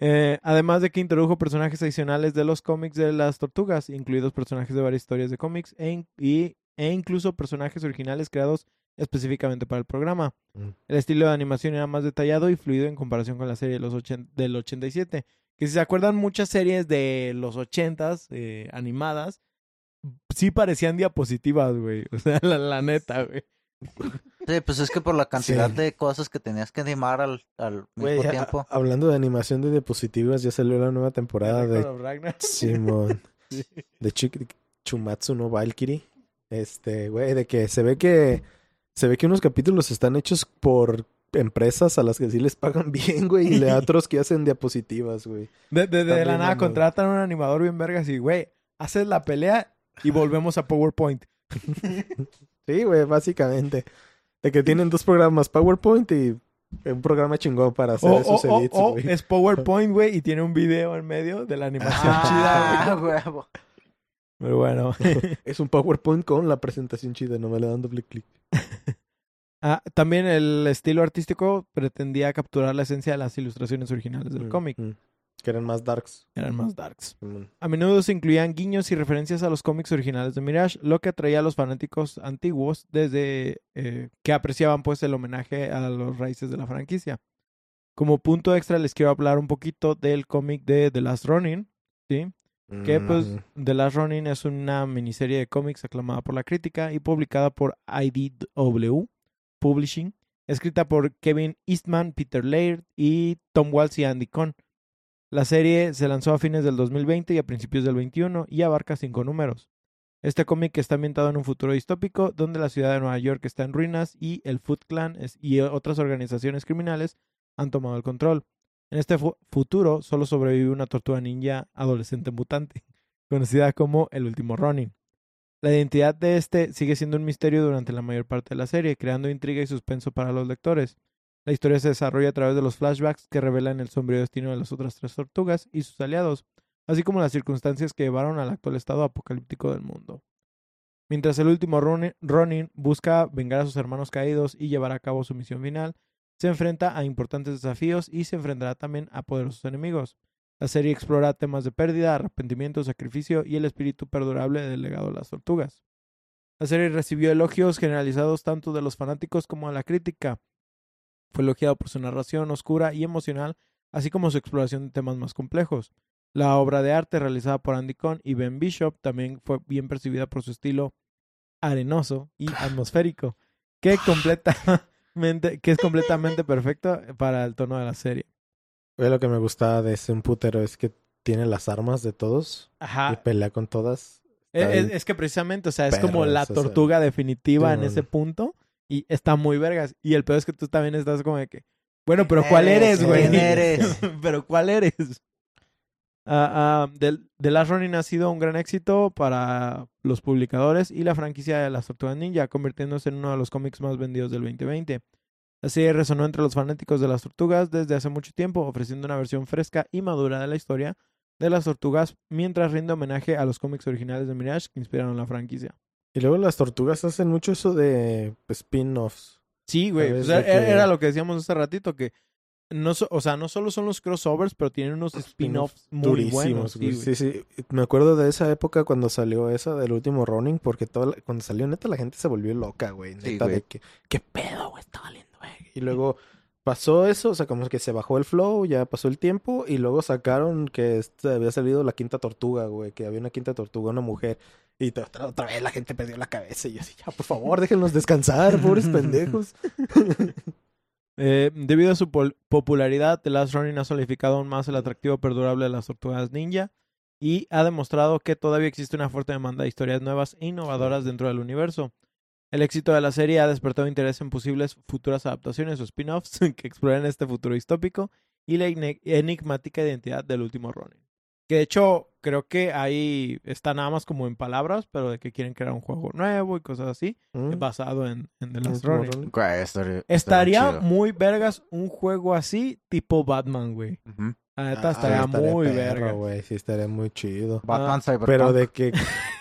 Eh, además de que introdujo personajes adicionales de los cómics de las tortugas, incluidos personajes de varias historias de cómics e, in- y, e incluso personajes originales creados específicamente para el programa. Mm. El estilo de animación era más detallado y fluido en comparación con la serie de los del 87. Que si se acuerdan, muchas series de los 80s eh, animadas sí parecían diapositivas, güey. <laughs> O sea, la, la neta, güey. <laughs> Sí, pues es que por la cantidad Sí. de cosas que tenías que animar al, al mismo a- tiempo. hablando de animación de diapositivas, ya salió la nueva temporada de. <laughs> Simón. Sí. de Chi- Chumatsu no Valkyrie. Este, güey, de que se ve que se ve que unos capítulos están hechos por empresas a las que sí les pagan <laughs> bien, güey, y de <laughs> otros que hacen diapositivas, güey. De, de- la nada contratan a un animador bien vergas y, güey, haces la pelea y volvemos a PowerPoint. Sí, güey, básicamente. De que tienen dos programas, PowerPoint y un programa chingón para hacer O, esos edits, o güey. es PowerPoint, güey, y tiene un video en medio de la animación Ah, chida, güey. <laughs> huevo. Pero bueno. <laughs> Es un PowerPoint con la presentación chida, no me le dan doble clic. <laughs> Ah, también el estilo artístico pretendía capturar la esencia de las ilustraciones originales del Mm, cómic. mm. Que eran más darks. Eran más darks. A menudo se incluían guiños y referencias a los cómics originales de Mirage, lo que atraía a los fanáticos antiguos desde eh, que apreciaban pues el homenaje a los raíces de la franquicia. Como punto extra les quiero hablar un poquito del cómic de The Last Ronin, ¿sí? Que pues Mm. The Last Ronin es una miniserie de cómics aclamada por la crítica y publicada por IDW Publishing, escrita por Kevin Eastman, Peter Laird y Tom Waltz y Andy Cohn. La serie se lanzó a fines del 2020 y a principios del 21 y abarca cinco números. Este cómic está ambientado en un futuro distópico donde la ciudad de Nueva York está en ruinas y el Foot Clan y otras organizaciones criminales han tomado el control. En este fu- futuro solo sobrevive una tortuga ninja adolescente mutante, <laughs> conocida como el último Ronin. La identidad de este sigue siendo un misterio durante la mayor parte de la serie, creando intriga y suspenso para los lectores. La historia se desarrolla a través de los flashbacks que revelan el sombrío destino de las otras tres tortugas y sus aliados, así como las circunstancias que llevaron al actual estado apocalíptico del mundo. Mientras el último Ronin, busca vengar a sus hermanos caídos y llevar a cabo su misión final, se enfrenta a importantes desafíos y se enfrentará también a poderosos enemigos. La serie explora temas de pérdida, arrepentimiento, sacrificio y el espíritu perdurable del legado de las tortugas. La serie recibió elogios generalizados tanto de los fanáticos como de la crítica. Fue elogiado por su narración oscura y emocional, así como su exploración de temas más complejos. La obra de arte realizada por Andy Cohn y Ben Bishop también fue bien percibida por su estilo arenoso y <laughs> atmosférico, que, completamente, que es completamente perfecto para el tono de la serie. Güey, lo que me gustaba de ese putero es que tiene las armas de todos y Ajá. pelea con todas. Es, es- que precisamente, o sea, es como perras, la o sea. tortuga definitiva en ese punto y está muy vergas. Y el peor es que tú también estás como de que, bueno, pero ¿Quién ¿cuál eres? güey? ¿Quién eres? <laughs> pero ¿cuál eres? Ah, ah, The, The Last Ronin ha sido un gran éxito para los publicadores y la franquicia de las Tortugas Ninja, convirtiéndose en uno de los cómics más vendidos del 2020. La serie resonó entre los fanáticos de las tortugas desde hace mucho tiempo, ofreciendo una versión fresca y madura de la historia de las tortugas, mientras rinde homenaje a los cómics originales de Mirage que inspiraron la franquicia. Y luego las tortugas hacen mucho eso de pues, spin-offs. Sí, güey. Que- era lo que decíamos hace ratito, que no, so- o sea, no solo son los crossovers, pero tienen unos spin-offs muy durísimos, buenos. Sí, güey. Sí, sí. Me acuerdo de esa época cuando salió esa del último Ronin, porque toda la- cuando salió neta la gente se volvió loca, güey. Sí, Neta güey. de que, ¿qué pedo, güey? Está valiendo, güey. Y luego pasó eso, o sea, como que se bajó el flow, ya pasó el tiempo, y luego sacaron que este, había salido la quinta tortuga, güey, que había una quinta tortuga, una mujer. Y otra, otra vez la gente perdió la cabeza. Y yo así, ya, por favor, déjenlos descansar, <laughs> pobres pendejos. <laughs> Eh, debido a su popularidad, The Last Running ha solidificado aún más el atractivo perdurable de las tortugas ninja y ha demostrado que todavía existe una fuerte demanda de historias nuevas e innovadoras dentro del universo. El éxito de la serie ha despertado interés en posibles futuras adaptaciones o spin-offs <laughs> que exploren este futuro distópico y la enigmática identidad del último Ronin. Que de hecho creo que ahí está nada más como en palabras, pero de que quieren crear un juego nuevo y cosas así, Mm. basado en, en The Last Ronin. Estaría, Estaría chido. muy vergas un juego así, tipo Batman, güey. Ujú. La neta Ah, estaría estaría muy verga. güey. Sí, estaría muy chido. Batman Cyberpunk. Pero de que,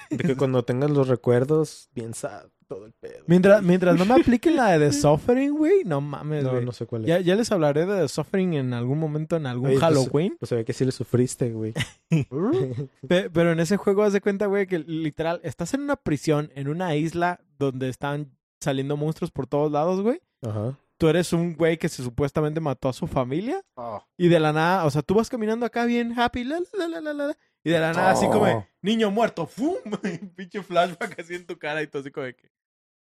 de que <laughs> cuando tengas los recuerdos, piensa todo el pedo. Mientras, <laughs> mientras no me apliquen la de The Suffering, güey, no mames, No, güey. no sé cuál es. Ya, ya les hablaré de The Suffering en algún momento, en algún Oye, pues, Halloween. Pues se ve que sí le sufriste, güey. <laughs> Pe- pero en ese juego, haz de cuenta, güey, que literal, estás en una prisión, en una isla donde están saliendo monstruos por todos lados, güey. Ajá. Tú eres un güey que se supuestamente mató a su familia. Oh. Y de la nada, o sea, tú vas caminando acá bien happy, la, la, la, la, la, la, y de la nada, así como, Oh. niño muerto, ¡fum! <laughs> Pinche flashback así en tu cara y todo así como de que,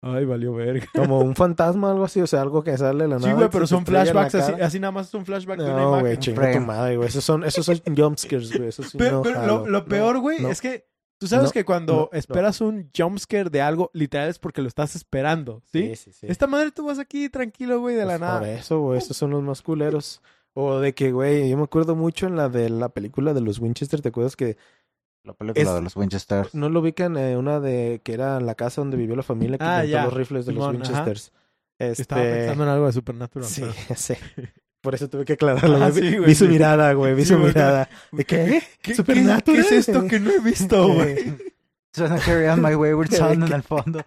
ay, valió verga. Como un fantasma, algo así. O sea, algo que sale de la nada. Sí, güey, pero son la flashbacks así, así nada más es un flashback de una No, güey, imagen. chinga tu madre, güey. Esos son, esos son <laughs> jumpscares, güey. Eso sí Pero, no pero jalo. lo, lo peor, güey, no. es que tú sabes No, que cuando no, no. esperas un jumpscare de algo, literal es porque lo estás esperando, ¿sí? Sí, sí, sí. Esta madre tú vas aquí tranquilo, güey, de la Pues nada. Por eso, güey, esos son los más culeros. O de que, güey, yo me acuerdo mucho en la de la película de los Winchester, ¿te acuerdas que La película Es- de los Winchester. no lo ubican eh, una de que era la casa donde vivió la familia que Ah, inventó ya. los rifles de Simón, los. Winchesters? Este... Estaba pensando en algo de Supernatural. Sí, pero- sé. <laughs> Por eso tuve que aclararlo. Ah, sí, vi, güey, vi su sí. mirada, güey, vi Sí, su güey. mirada. ¿De qué? ¿Qué, qué, ¿Supernatural? qué es esto que no he visto, güey? <laughs> Suena Carry On My Wayward Son en el fondo.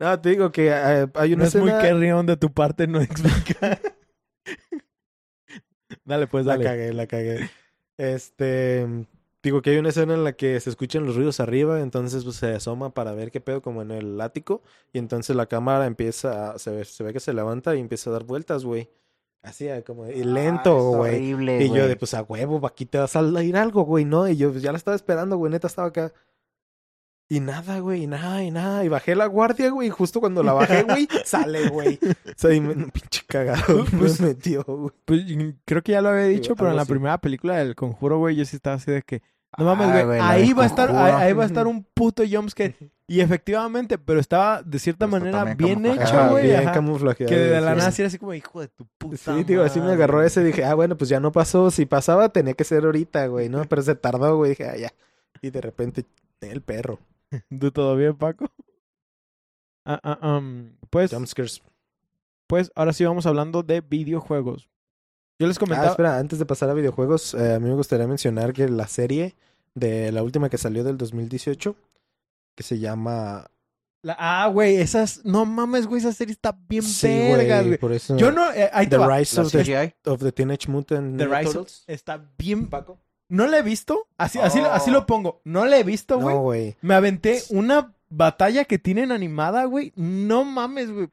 No, te digo que eh, hay una No es muy carry on de tu parte no explicar. <laughs> dale, pues, La dale. cagué, la cagué. Este, digo que hay una escena en la que se escuchan los ruidos arriba, entonces pues se asoma para ver qué pedo como en el ático y entonces la cámara empieza, a- se ve, se ve que se levanta y empieza a dar vueltas, güey. Así ah, como y lento, Ah, es güey. horrible, y yo de pues a huevo, aquí te vas a ir algo, güey, ¿no? Y yo pues, ya la estaba esperando, güey, neta estaba acá. Y nada, güey, y nada, y nada. Y bajé la guardia, güey. Y justo cuando la bajé, güey, <laughs> sale, güey. O sea, y me, un pinche cagado Pues- me metió, güey. Pues, creo que ya lo había dicho, pero en la así. primera película del Conjuro, güey, yo sí estaba así de que... No mames, güey, ahí va a estar, ahí, ahí va a estar un puto jumpscare. <laughs> Y efectivamente, pero estaba de cierta está manera bien hecho, güey. bien ajá. camuflajeado. Que de la sí. nada sí era así como, hijo de tu puta Sí, digo, así me madre". agarró ese. Dije, ah, bueno, pues ya no pasó. Si pasaba, tenía que ser ahorita, güey, ¿no? Pero se tardó, güey. Dije, ah, ya. Y de repente, el perro. <laughs> ¿Tú todo bien, Paco? Ah, ah, um, pues, Jumpscares. pues ahora sí vamos hablando de videojuegos. Yo les Ah, comentaba... espera, antes de pasar a videojuegos, eh, a mí me gustaría mencionar que la serie de la última que salió del 2018, que se llama... la- ah, güey, esas... No mames, güey, esa serie está bien Sí, vergas, güey. por eso... Yo no... eh, ahí te The va. Rise of the, CGI. of the Teenage Mutant The Ninja Rise of- Turtles. Está bien... Paco. No la he visto. Así, así, Oh. así lo pongo. No la he visto, güey. No, güey. Me aventé una batalla que tienen animada, güey. No mames, güey.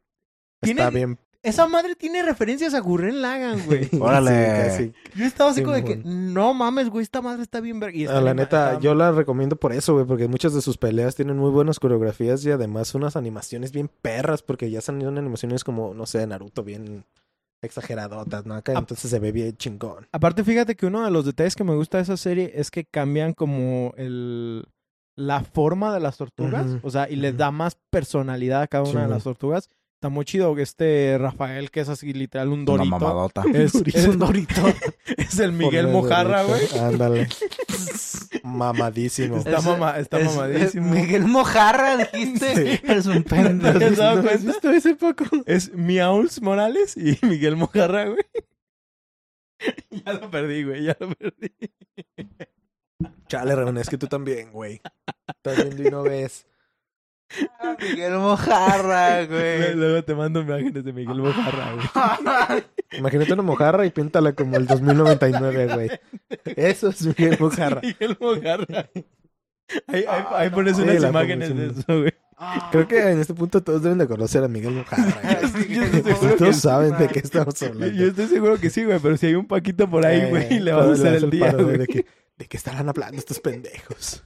Está bien. Esa madre tiene referencias a Gurren Lagann, güey. <laughs> Órale. Sí. Yo estaba así como de que, no mames, güey, esta madre está bien verga. Ah, la neta, está- yo la recomiendo por eso, güey, porque muchas de sus peleas tienen muy buenas coreografías y además unas animaciones bien perras, porque ya salieron animaciones como, no sé, Naruto bien exageradotas, ¿no? Acá entonces se ve bien chingón. Aparte, fíjate que uno de los detalles que me gusta de esa serie es que cambian como el la forma de las tortugas, o sea, y les ujú. da más personalidad a cada una de las tortugas. Está muy chido este Rafael, que es así literal un Una dorito. mamadota. Es, <laughs> es un dorito. <laughs> es el Miguel Ponle Mojarra, güey. Ándale. <laughs> Mamadísimo. Está, Es- mama- está es- mamadísimo. es Miguel Mojarra, dijiste. Sí. Eres un pendejo. ¿No te has dado visto ese poco? Es Miauls Morales y <laughs> Miguel Mojarra, güey. <laughs> ya lo perdí, güey, ya lo perdí. Chale, Ramón, es que tú también, güey. Estás viendo y no ves. Miguel Mojarra, <laughs> Güey. Luego te mando imágenes de Miguel Mojarra, güey. <laughs> Imagínate una mojarra y píntala como el 2099, güey. Eso es Miguel <laughs> Mojarra. Miguel Mojarra. Ahí, ahí, ahí pones Sí, unas la imágenes de eso, güey. Creo que en este punto todos deben de conocer a Miguel Mojarra. güey. Yo estoy seguro que Todos sí. saben de qué estamos hablando. yo estoy seguro que sí, güey, pero si hay un Paquito por ahí, Eh, güey, le vas a hacer hace el día, paro güey. De que, de que estarán hablando estos pendejos.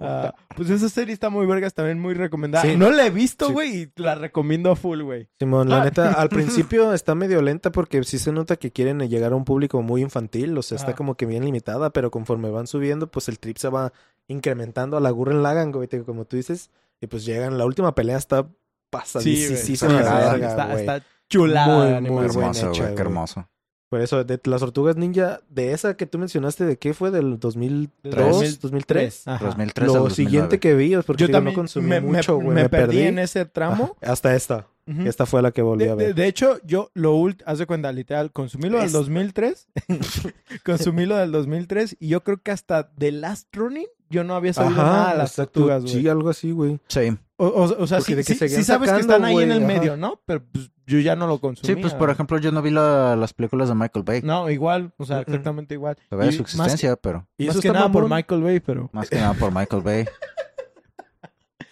Ah, pues esa serie está muy vergas, también muy recomendada. Sí. No la he visto, Sí. güey, y la recomiendo a full, güey. Simón, la Ah. neta, al <laughs> principio está medio lenta porque sí se nota que quieren llegar a un público muy infantil, o sea, está Ajá. como que bien limitada, pero conforme van subiendo, pues el trip se va incrementando a la Gurren Lagann, güey, como tú dices, y pues llegan, la última pelea está pasadísima Está está, chulada. Muy, muy hermoso, güey, qué hermoso. Por eso, de las tortugas ninja, de esa que tú mencionaste, ¿de qué fue? ¿Del 2002? Del 2003? Ajá. 2003 al Lo 2009. siguiente que vi, es porque Yo yo también no consumí me, mucho, güey, me me, perdí, perdí en ese tramo. Ajá, hasta esta. Esta fue la que volví De, a ver. de- de hecho, yo lo último, haz de cuenta, literal, consumí lo del Es- 2003. consumí lo del 2003 y yo creo que hasta The Last Running yo no había sabido nada de las tortugas, güey. Sí, algo así, güey. Sí. O, o- o sea, sí, sí- sí sabes que están ahí en el ajá. medio, ¿no? Pero pues, yo ya no lo consumía. Sí, pues por ejemplo, yo no vi la- las películas de Michael Bay. No, igual, o sea, exactamente igual. Sabía Y su más existencia, pero Y más eso que está nada por. Michael Bay, pero... más que nada por Michael Bay. <laughs>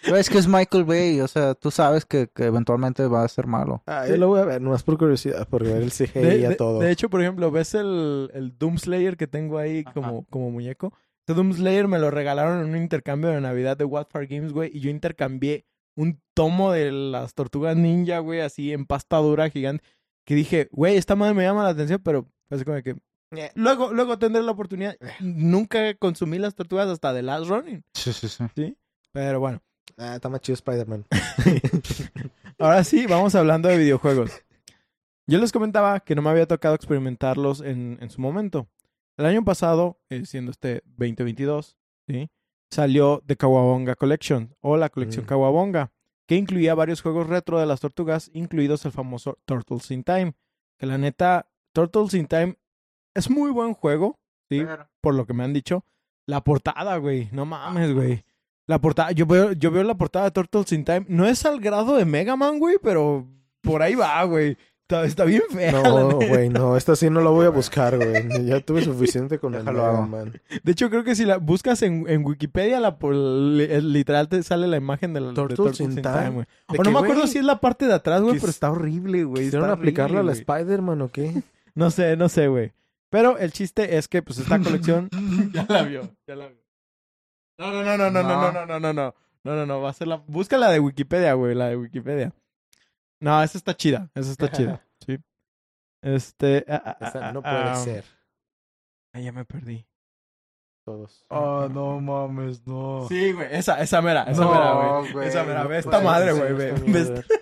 Pero es que es Michael Bay, o sea, tú sabes que, que eventualmente va a ser malo. Ah, yo lo voy a ver, nomás por curiosidad, por ver el CGI De, y a de- todo. de hecho, por ejemplo, ¿ves el, el Doom Slayer que tengo ahí Ajá. como, como muñeco? Ese Doom Slayer me lo regalaron en un intercambio de Navidad de Watford Games, güey, y yo intercambié un tomo de las tortugas ninja, güey, así en pasta dura gigante, que dije, güey, esta madre me llama la atención, pero así como que... Eh. Luego, luego tendré la oportunidad. Nunca consumí las tortugas hasta The Last Running, Sí, sí, sí. pero bueno. Ah, está más chido Spider-Man. <laughs> Ahora sí, vamos hablando de videojuegos. Yo les comentaba que no me había tocado experimentarlos en, en su momento. El año pasado, eh, siendo este 2022, ¿sí? salió The Kawabonga Collection o la colección Mm. Kawabonga, que incluía varios juegos retro de las tortugas, incluidos el famoso Turtles in Time. Que la neta, Turtles in Time es muy buen juego, ¿sí? por lo que me han dicho. La portada, güey, no mames, güey. La portada, yo veo, yo veo la portada de Turtles in Time. No es al grado de Mega Man, güey, pero por ahí va, güey. Está, está bien fea. No, güey, no, esta sí no la voy a buscar, güey. Ya tuve suficiente con el Déjalo. Man. De hecho, creo que si la buscas en, en Wikipedia, la, literal te sale la imagen de, la, Turtles Turtles in in Time. Time, güey. ¿De O no me acuerdo si es la parte de atrás, güey, pero está horrible, güey. ¿Quisieron aplicarla a la. Spider-Man o qué? <laughs> No sé, no sé, güey. Pero el chiste es que, pues, esta colección... <laughs> ya la vio, ya la vio. No, no, no, no, no, no, no, no, no, no, no. No, no, no, va a ser la... Busca la de Wikipedia, güey, la de Wikipedia. No, esa está chida, esa está <laughs> chida, sí. Este... ah, ah, Esa ah, no puede ah. ser. Ay, ya me perdí. Todos. Oh, no mames, no. Sí, güey, esa, esa mera, esa No, mera, güey. güey, Esa mera, no ve esta puede madre, ser, güey, ve. Esta ve mierda. esta-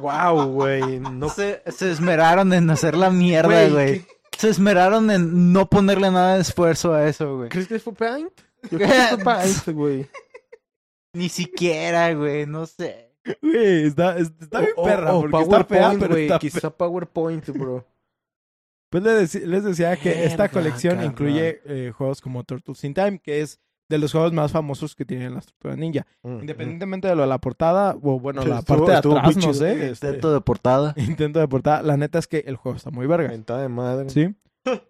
Wow, güey. No Se, se esmeraron en hacer la mierda, Güey, güey. ¿qué- Se esmeraron en no ponerle nada de esfuerzo a eso, güey. ¿Crees que fue Paint? Yo creo que fue Paint, <laughs> güey. Ni siquiera, güey, no sé. Güey, está, es- está bien perra, o porque está fea, PowerPoint, pero güey. está Quizá PowerPoint, bro. Pues les, decía que esta colección carnal. incluye eh, juegos como Turtles in Time, que es de los juegos más famosos que tienen las Tortugas Ninja. Mm, Independientemente de lo de la portada, o bueno, la Estuvo- parte de atrás, no sé. este, Intento de portada. <laughs> intento de portada. La neta es que el juego está muy verga. Mentada de madre. ¿Sí?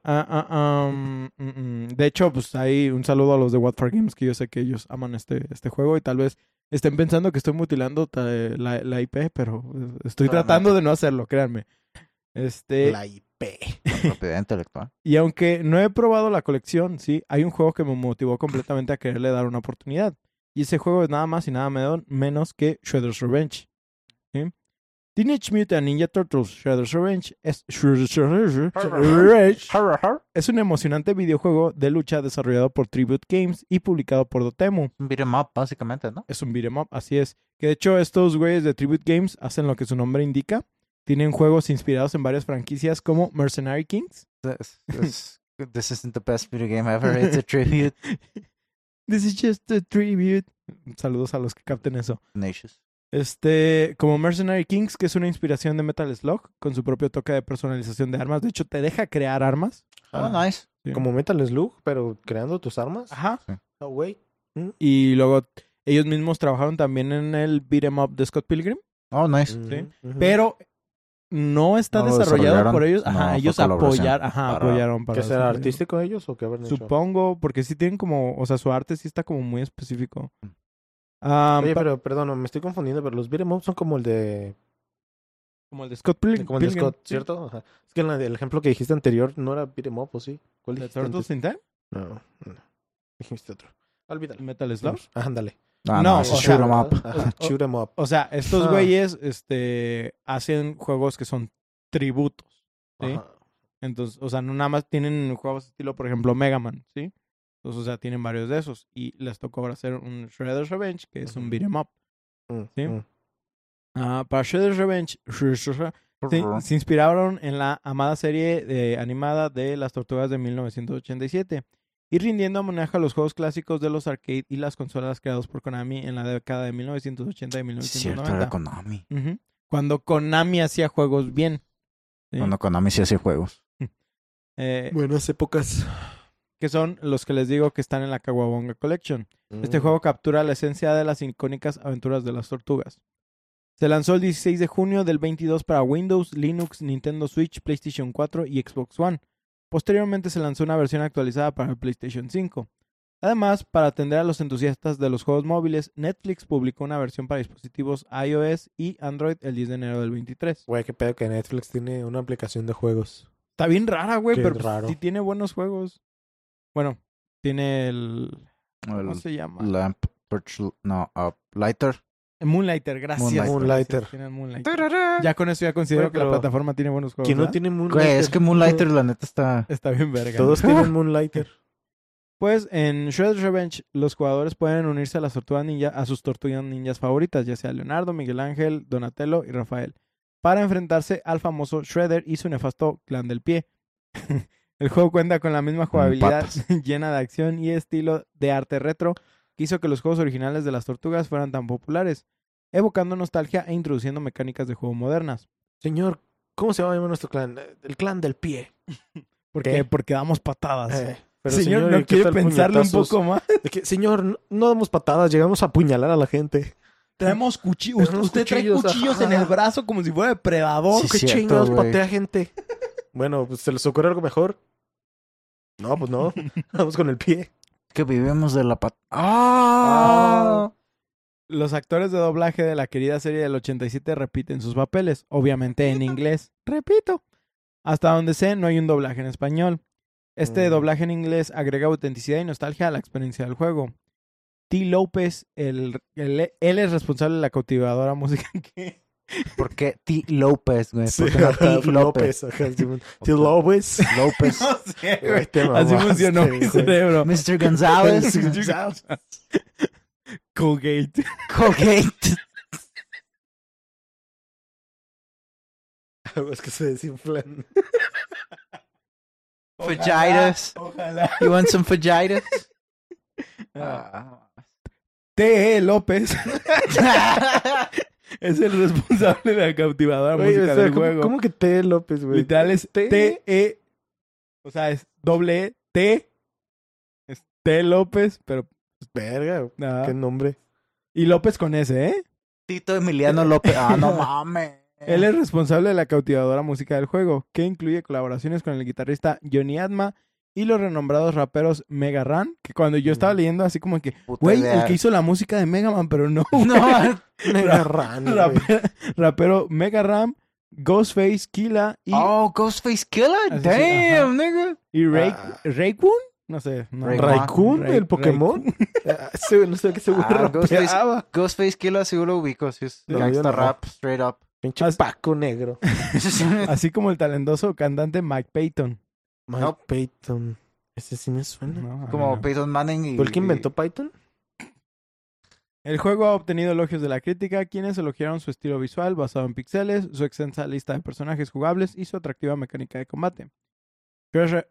Ah, ah, um, mm, mm. De hecho, pues ahí un saludo a los de What for Games, que yo sé que ellos aman este, este juego y tal vez estén pensando que estoy mutilando la, la IP, pero estoy tratando de no hacerlo, créanme. Este, La IP. Propiedad intelectual. <laughs> Y aunque no he probado la colección, sí, hay un juego que me motivó completamente a quererle dar una oportunidad. Y ese juego es nada más y nada menos que Shredder's Revenge. Teenage Mutant Ninja Turtles Shredder's Revenge es, es un emocionante videojuego de lucha desarrollado por Tribute Games y publicado por Dotemu. Un beat'em up, básicamente, ¿no? Es un beat'em up, así es. Que de hecho estos güeyes de Tribute Games hacen lo que su nombre indica. Tienen juegos inspirados en varias franquicias como Mercenary Kings, This, this, this isn't the best video game ever. It's a tribute. <laughs> This is just a tribute. Saludos a los que capten eso. Tenacious. Este, como Mercenary Kings, que es una inspiración de Metal Slug, con su propio toque de personalización de armas. De hecho, te deja crear armas. Oh, nice. Sí. Como Metal Slug, pero creando tus armas. Ajá. Oh, güey. Y luego ellos mismos trabajaron también en el beat'em up de Scott Pilgrim, Oh, nice. Sí. Ujú. pero no está No desarrollado por ellos. No, Ajá, ellos apoyar, ajá, para- apoyaron para ¿Qué será artístico ellos o qué habrán hecho? Supongo, porque sí tienen como, o sea, su arte sí está como muy específico. Ah, Oye, pero perdón, me estoy confundiendo, pero los beat'em up son como el de Como el de Scott Pilgrim. Como el de Scott. ¿cierto? Ajá. Es que el ejemplo que dijiste anterior no era beat 'em up, ¿o sí? ¿Cuál ¿De dijiste Turtles in Time? No, no. Dijiste otro. Olvídalo. Metal Slug. Ah, ándale. No, ese o es sea, shoot 'em up. <laughs> Ajá, O- shoot 'em up. O sea, estos Ah. güeyes este, hacen juegos que son tributos. ¿sí? Ajá. Entonces, o sea, no nada más tienen juegos estilo, por ejemplo, Mega Man, ¿sí? Entonces, o sea, tienen varios de esos. Y les tocó ahora hacer un Shredder's Revenge, que es un Ujú. beat 'em up. Mm, Sí. Ah, para Shredder's Revenge, se, se inspiraron en la amada serie de- animada de las tortugas de 1987 y rindiendo homenaje a los juegos clásicos de los arcade y las consolas creados por Konami en la década de 1980 y Cierto, 1990. era Konami. Ujú. Cuando Konami hacía juegos bien. ¿sí? Cuando Konami sí hacía juegos. <laughs> Eh, Buenas épocas. Que son los que les digo que están en la Kawabonga Collection. Este Mm. juego captura la esencia de las icónicas aventuras de las tortugas. Se lanzó el 16 de junio del 22 para Windows, Linux, Nintendo Switch, PlayStation 4 y Xbox One. Posteriormente se lanzó una versión actualizada para el PlayStation 5. Además, para atender a los entusiastas de los juegos móviles, Netflix publicó una versión para dispositivos iOS y Android el 10 de enero del 23. Güey, qué pedo que Netflix tiene una aplicación de juegos. Está bien rara, güey, pero pues, raro. sí tiene buenos juegos. Bueno, tiene el... ¿Cómo El se llama? Lamp, Torch, no, uh, Lighter. Moonlighter, gracias. Moonlighter. Moonlighter. Gracias, tiene el Moonlighter. Ya con eso ya considero que la plataforma tiene buenos juegos. ¿Quién no ¿verdad? tiene Güey, Moonlighter? es que Moonlighter la neta está... Está bien verga. Todos ¿no? <laughs> tienen Moonlighter. Pues en Shredder's Revenge, los jugadores pueden unirse a las tortugas ninja, a sus tortugas ninjas favoritas, ya sea Leonardo, Miguel Ángel, Donatello y Rafael, para enfrentarse al famoso Shredder y su nefasto clan del pie. <laughs> El juego cuenta con la misma jugabilidad patas. <laughs> llena de acción y estilo de arte retro que hizo que los juegos originales de las tortugas fueran tan populares, evocando nostalgia e introduciendo mecánicas de juego modernas. Señor, ¿cómo se llama nuestro clan? El clan del pie. <laughs> ¿Por ¿Qué? Porque damos patadas. Eh, pero, señor, ¿y ¿no quiere pensarle un poco más? Que, señor, no, damos patadas, llegamos a apuñalar a la gente. Traemos cuchillos. Usted trae cuchillos, ajá. en el brazo como si fuera depredador. Sí, ¿Qué cierto, chingados patea gente? Bueno, pues se les ocurre algo mejor. No, pues no. <laughs> <laughs> Vamos con el pie. Que vivimos de la pat... ¡Ah! Los actores de doblaje de la querida serie del 87 repiten sus papeles, obviamente en inglés. Repito. Hasta donde sé, no hay un doblaje en español. Este Mm. doblaje en inglés agrega autenticidad y nostalgia a la experiencia del juego. T. López, el, el- él es responsable de la cautivadora <laughs> música que... ¿Por qué T. López, güey? Sí, ¿Por qué no T. López. T. López. López. <laughs> No sé, Güey, güey. te Así funcionó mi güey. cerebro. Mr. <laughs> González. Colgate. Colgate. es que se desinflan. <laughs> Fajitas. Ojalá. You want some fajitas? Ah. T. E. López es el responsable de la cautivadora música o sea, del ¿cómo, juego. cómo que T. López, güey? Literal es T. T. E. O sea, es doble E, T. Es T. López, pero Verga, nada. qué nombre. Y López con S, ¿eh? Tito Emiliano López. Ah, no <laughs> mames. Él es responsable de la cautivadora música del juego, que incluye colaboraciones con el guitarrista Johnny Atma y los renombrados raperos Mega Ran, que cuando yo estaba leyendo así como que, güey, el que hizo la música de Mega Man, pero no. <laughs> No, <laughs> Mega Ran. Rapero, rapero Mega Ram, Ghostface, Killa y, Oh, Ghostface sí, Damn, nigga. y Ray, Ah. Raikun. No sé. No. Ray- Raikun, Ray- el Pokémon. <laughs> Ah, no sé qué se güey Ah, Ghostface-. Ghostface Killer seguro ubico. Si es gangsta rap, straight up. Pinche As- Paco negro. Así como el talentoso cantante Mike Payton. Mike Nope. Payton. Ese sí me suena. No, Como no. Peyton Manning y... ¿Fue el que inventó Python? El juego ha obtenido elogios de la crítica, quienes elogiaron su estilo visual basado en píxeles, su extensa lista de personajes jugables y su atractiva mecánica de combate. El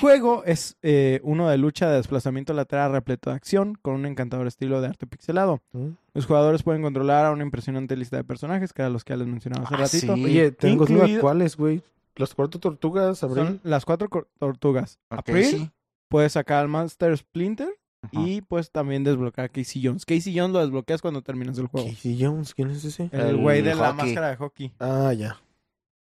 juego es eh, uno de lucha de desplazamiento lateral repleto de acción, con un encantador estilo de arte pixelado. ¿Mm? Los jugadores pueden controlar a una impresionante lista de personajes, que eran los que ya les mencionaba hace Ah, ratito. sí. Oye, tengo duda Incluido- cuáles, güey. Las cuatro tortugas, Son Abril. las cuatro tortugas. Ok, April, sí. puedes sacar al Master Splinter Ajá. y pues también desbloquear a Casey Jones. Casey Jones lo desbloqueas cuando terminas el juego. Casey Jones, ¿quién es ese? El El güey de la máscara de hockey. Ah, ya.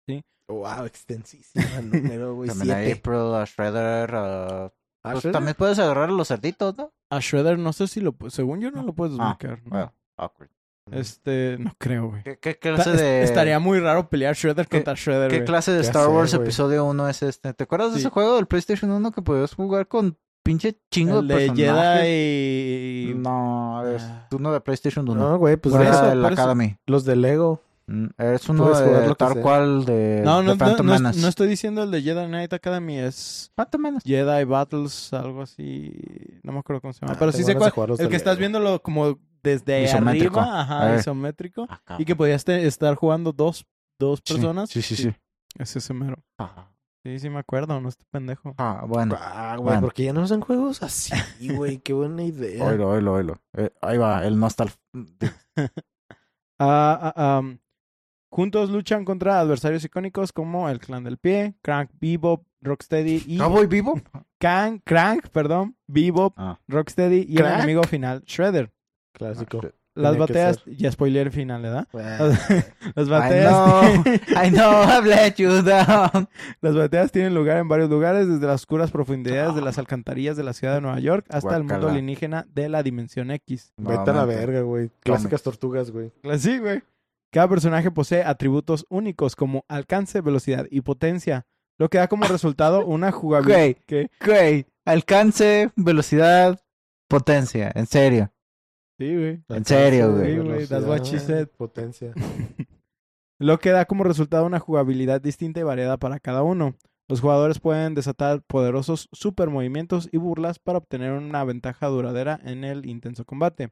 Sí. Wow, extensísima número, güey. También a Siete. April, a Shredder, a... Ah, Pues ¿Shredder? también puedes agarrar a los cerditos, ¿no? A Shredder no sé si lo... Según yo no lo puedes Ah, desbloquear. ¿no? Well, awkward. Este, no creo, güey. ¿Qué, qué clase est- de... Estaría muy raro pelear Shredder ¿Qué- contra Shredder, ¿Qué güey. clase de Star sé, Wars güey. episodio 1 es este? ¿Te acuerdas de Sí. ese juego del PlayStation 1 que podías jugar con pinche chingo El de de personajes? Jedi y... No, es Ah. uno de PlayStation 1. No, güey, pues Era de eso, el Academy. los de Lego. Mm, Es uno de tal sea. cual de, No, no, de no, Phantom no, es- Menace. no estoy diciendo el de Jedi Knight Academy, es Phantom Menace. Jedi Battles, algo así. No me acuerdo cómo se llama. Ah, pero sí sé cuál. El de que estás viéndolo como desde Isométrico. arriba, ajá, Eh. isométrico. Acá. Y que podías te- estar jugando dos, dos Sí, personas. Sí, sí, sí. Es ese mero. Ah, Sí, sí me acuerdo, no estoy pendejo. ah, bueno. Ah, güey, Bueno. porque ya no usan juegos así, güey. Qué buena idea. Oílo, oílo, oílo. Eh, ahí va, el nostal... <laughs> Ah, ah, am, juntos luchan contra adversarios icónicos como el Clan del Pie, Crank, Bebop, Rocksteady y ¿Cowboy vivo? Can, Crank, perdón, Bebop, Ah. Rocksteady y el ¿Crank? enemigo final, Shredder. Clásico. Las que batallas, ser. ya spoiler final, ¿verdad? Ah, <laughs> Las I batallas, know, I know, I've let you down. las batallas tienen lugar en varios lugares, desde las oscuras profundidades de las alcantarillas de la ciudad de Nueva York hasta el mundo alienígena de la dimensión X. Vete a la verga, güey. Clásicas tortugas, güey. Así, güey. Cada personaje posee atributos únicos como alcance, velocidad y potencia, lo que da como <laughs> resultado una jugabilidad. Güey. Güey, alcance, velocidad, potencia, en serio. Sí, güey. En serio, güey. Sí, güey, that's what she velocidad, said. Potencia. Lo que da como resultado una jugabilidad distinta y variada para cada uno. Los jugadores pueden desatar poderosos supermovimientos y burlas para obtener una ventaja duradera en el intenso combate.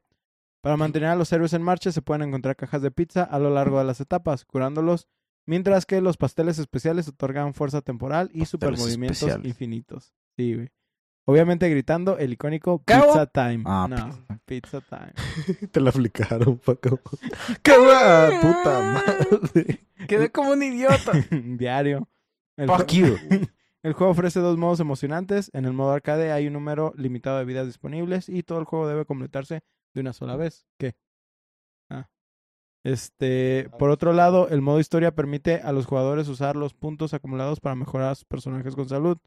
Para mantener a los héroes en marcha se pueden encontrar cajas de pizza a lo largo de las etapas, curándolos, mientras que los pasteles especiales otorgan fuerza temporal y Pasteles supermovimientos especiales. infinitos. Sí, güey. Obviamente gritando el icónico ¿Cabo? Pizza Time. Ah, no, pizza. Pizza Time. <laughs> Te la aplicaron, Paco. <laughs> ¡Qué va! ¡Puta madre! Quedé como un idiota. <laughs> Diario. El Fuck you. El juego ofrece dos modos emocionantes. En el modo arcade hay un número limitado de vidas disponibles y todo el juego debe completarse de una sola vez. ¿Qué? Ah. Este, por otro lado, el modo historia permite a los jugadores usar los puntos acumulados para mejorar a sus personajes con salud,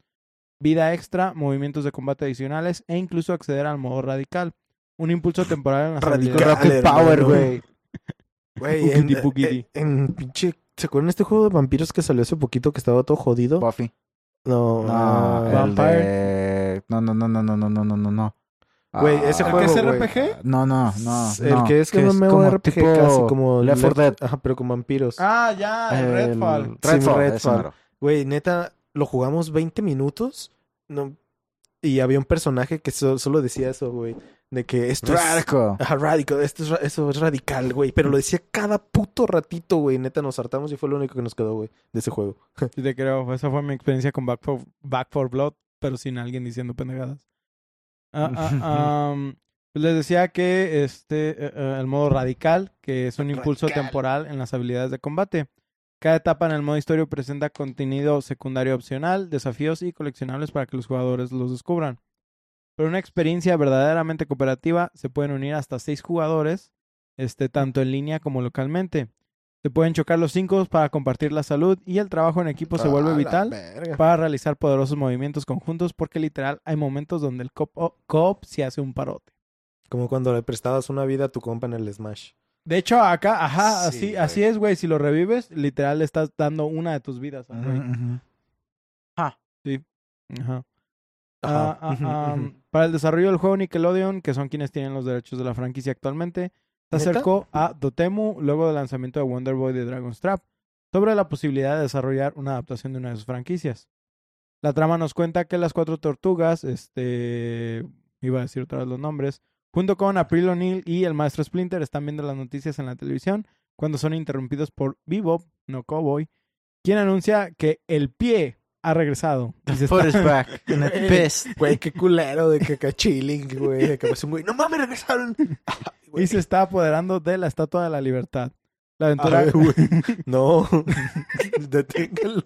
vida extra, movimientos de combate adicionales e incluso acceder al modo radical. Un impulso temporal en las Radical. Rocket hermano. Power, güey. Güey, en, Pukiti, pukiti. en, en pinche... ¿Se acuerdan de este juego de vampiros que salió hace poquito que estaba todo jodido? Buffy. No, No, ah, el Vampire. de... No, no, no, no, no, no, no, no, no, no. Güey, ese Ah, juego, ¿El que es. RPG? No, no, no. el no, que es que, como MMORPG tipo casi como Left 4 Dead. Ajá, pero con vampiros. Ah, ya, el Redfall. Sí, Redfall, Redfall. Güey, neta, lo jugamos 20 minutos. No, y había un personaje que so- solo decía eso, güey. De que esto es... Radical. Ajá, radical, esto es, ra- eso es radical, güey. Pero lo decía cada puto ratito, güey. Neta, nos hartamos y fue lo único que nos quedó, güey, de ese juego. <laughs> Sí, te creo. Esa fue mi experiencia con Back for, Back for Blood, pero sin alguien diciendo pendejadas. <laughs> Pues les decía que este eh, eh, el modo radical, que es un impulso Radical. temporal en las habilidades de combate. Cada etapa en el modo historia presenta contenido secundario opcional, desafíos y coleccionables para que los jugadores los descubran. Pero una experiencia verdaderamente cooperativa se pueden unir hasta seis jugadores, este, tanto en línea como localmente. Se pueden chocar los cinco para compartir la salud y el trabajo en equipo se vuelve vital verga. para realizar poderosos movimientos conjuntos porque literal hay momentos donde el co- co-op se hace un parote. Como cuando le prestabas una vida a tu compa en el Smash. De hecho, acá, ajá, Sí, así, así es, güey. Si lo revives, literal le estás dando una de tus vidas. al güey. Ujú, ujú. Ajá. Ajá. Ah, ah, Ujú, ah, ujú. para el desarrollo del juego Nickelodeon, que son quienes tienen los derechos de la franquicia actualmente, se acercó a Dotemu luego del lanzamiento de Wonder Boy de Dragon's Trap sobre la posibilidad de desarrollar una adaptación de una de sus franquicias. La trama nos cuenta que las cuatro tortugas, este, iba a decir otra vez los nombres, junto con April O'Neil y el maestro Splinter están viendo las noticias en la televisión cuando son interrumpidos por Bebop, no Cowboy, quien anuncia que el pie ha regresado. y se Foot está- is back. And. Güey, qué culero de que acá chilling, güey. De que un güey. No mames, regresaron. Ay, y se está apoderando de la Estatua de la Libertad. La aventura, A ver, güey. <laughs> No. <laughs> Deténgalo.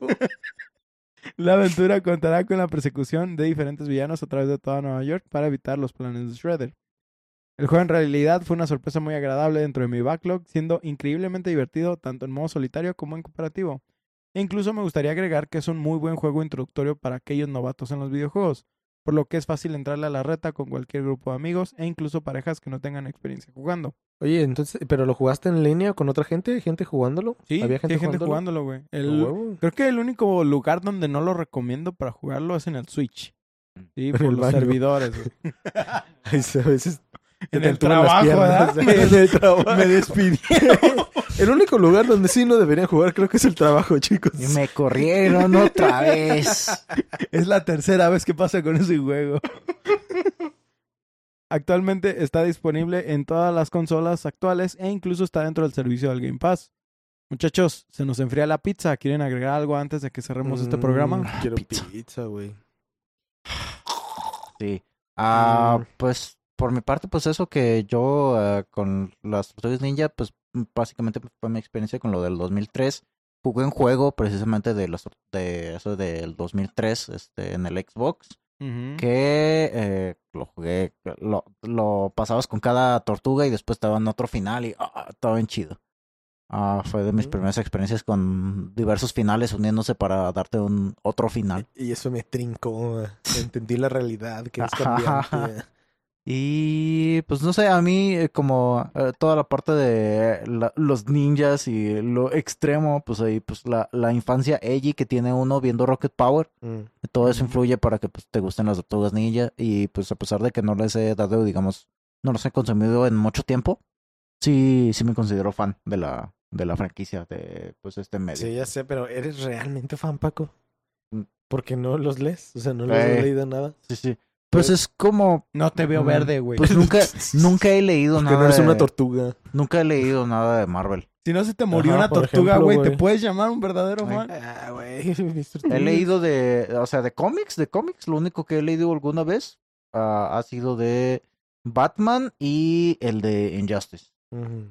la aventura contará con la persecución de diferentes villanos a través de toda Nueva York para evitar los planes de Shredder. El juego en realidad fue una sorpresa muy agradable dentro de mi backlog, siendo increíblemente divertido tanto en modo solitario como en cooperativo. E incluso me gustaría agregar que es un muy buen juego introductorio para aquellos novatos en los videojuegos. por lo que es fácil entrarle a la reta con cualquier grupo de amigos e incluso parejas que no tengan experiencia jugando. Oye, entonces, ¿pero lo jugaste en línea con otra gente? ¿Gente jugándolo? Sí, ¿Había sí hay gente jugándolo? güey. Creo que el único lugar donde no lo recomiendo para jugarlo es en el Switch. Sí, En por los baño. servidores, sí, <laughs> a veces En el trabajo, piernas. ¿verdad? <laughs> En el trabajo. Me despidieron. El único lugar donde sí no deberían jugar creo que es el trabajo, chicos. Y me corrieron otra vez. Es la tercera vez que pasa con ese juego. Actualmente está disponible en todas las consolas actuales e incluso está dentro del servicio del Game Pass. Muchachos, se nos enfría la pizza. ¿Quieren agregar algo antes de que cerremos este Mm, programa? Quiero Pizza. pizza, güey. Sí. Ah, Mm. pues por mi parte, pues eso que yo eh, con las Tortugas Ninja, pues m- básicamente fue mi experiencia con lo del 2003. Jugué un juego precisamente de las de eso del 2003 este en el Xbox que eh, lo jugué lo, lo pasabas con cada tortuga y después estaba en otro final y ah, estaba bien chido. Ah, fue de mis Mm. primeras experiencias con diversos finales uniéndose para darte un otro final. Y eso me trincó. eh. Entendí la realidad que es <laughs> cambiante. Y pues no sé, a mí eh, como eh, toda la parte de la- los ninjas y lo extremo, pues ahí pues la, la infancia edgy que tiene uno viendo Rocket Power, Mm. todo eso influye para que pues te gusten las tortugas ninja y pues a pesar de que no les he dado, digamos, no los he consumido en mucho tiempo, sí, sí me considero fan de la, de la franquicia de pues este medio. Sí, ya sé, pero ¿eres realmente fan, Paco? Mm. Porque no los lees, o sea, no los Eh. has leído nada. Sí, sí. Pues es como, No te veo verde, güey. pues nunca, <laughs> nunca he leído Porque nada no eres una de- tortuga. nunca he leído nada de Marvel. Si no se te murió Ajá, una tortuga, güey, ¿te puedes llamar un verdadero fan? Ah, güey. <laughs> He leído de, o sea, de cómics, de cómics, lo único que he leído alguna vez ah, ha sido de Batman y el de Injustice.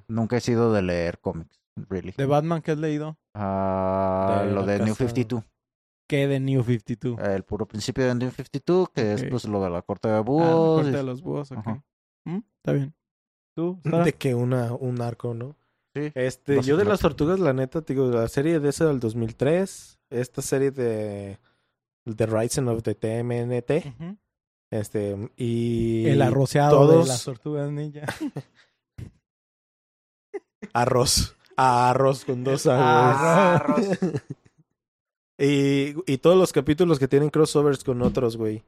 Nunca he sido de leer cómics, really. ¿De Batman qué has leído? Ah, De lo de New casa- 52, ¿Qué de New 52? el puro principio de New 52, que es pues lo de la corte de Ah, la búhos. corte y- de los búhos, ok. Mm, Está bien. ¿Tú? Sara? De que una, un arco, ¿no? Sí. Este, yo de las tortugas, la neta, te digo, la serie de esa del 2003, esta serie de The Rising of the TMNT, este, y... El arroceado de las tortugas ninja. <laughs> Arroz. Arroz con dos Ah, arroz. <laughs> y, y todos los capítulos que tienen crossovers con otros, güey.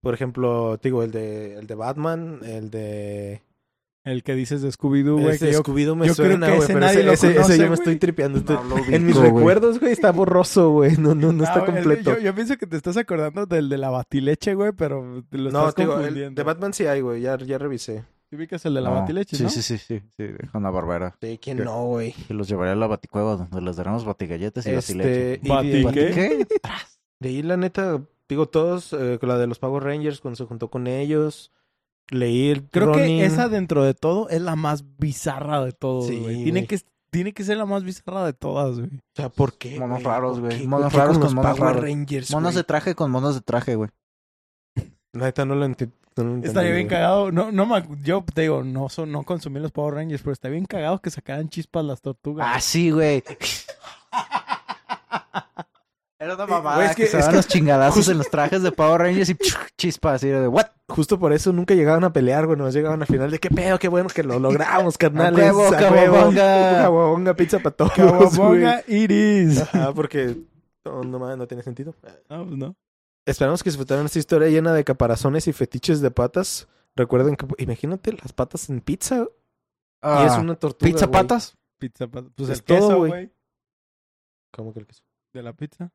Por ejemplo, digo, el de, el de Batman, el de... El que dices de Scooby-Doo, güey. Ese que yo- Scooby-Doo me yo creo suena, que güey, ese nadie ese, lo ese, ese conoce, yo me estoy tripeando. Estoy- No lo En mis recuerdos, güey, está borroso, güey. No, no, no está Ah, el- completo. Yo, yo pienso que te estás acordando del de la batileche, güey, pero te lo No, estás digo, el confundiendo. de Batman sí hay, güey. Ya, ya revisé. ¿Sí ubicas el de la No. batileche, sí, no? sí, sí, sí, sí, de Hanna Barbera. Sí, ¿quién ¿Qué? no, güey? Y los llevaré a la baticueva donde les daremos batigalletas y batileche. Este, y Bati- de, ¿Qué? ¿Qué? <laughs> de ahí, la neta, digo, todos, eh, con la de los Power Rangers, cuando se juntó con ellos, leí el Creo Ronin. que esa dentro de todo es la más bizarra de todos, Sí, güey. Tiene que, tiene que ser la más bizarra de todas, güey. O sea, ¿por qué, Monos güey? raros, ¿Por güey. Monos ¿Por qué raros con con monos Power raros. Rangers, Monos de traje con monos de traje, güey. La neta, no lo enti- no lo entendí, Estaría bien cagado. No, no, yo te digo, no, so- no consumí los Power Rangers, pero está bien cagado que sacaran chispas las tortugas. Ah, sí, güey. Era una mamada güey, es que, que- se es que los chingadazos justo- en los trajes de Power Rangers y chispas así de what? Justo por eso nunca llegaban a pelear, güey. Nos llegaban a final de qué pedo, qué bueno que lo logramos, <laughs> carnales. huevo, cababonga. Cababonga, <laughs> pizza para todos. Cababonga Iris. Ajá, porque no, no, no tiene sentido. No, pues no. Esperamos que disfrutaran esta historia llena de caparazones y fetiches de patas. Recuerden que, imagínate las patas en pizza y es una tortuga. pizza patas. Pizza, pa- pues Es el queso, todo, güey. ¿Cómo que el queso? de la pizza.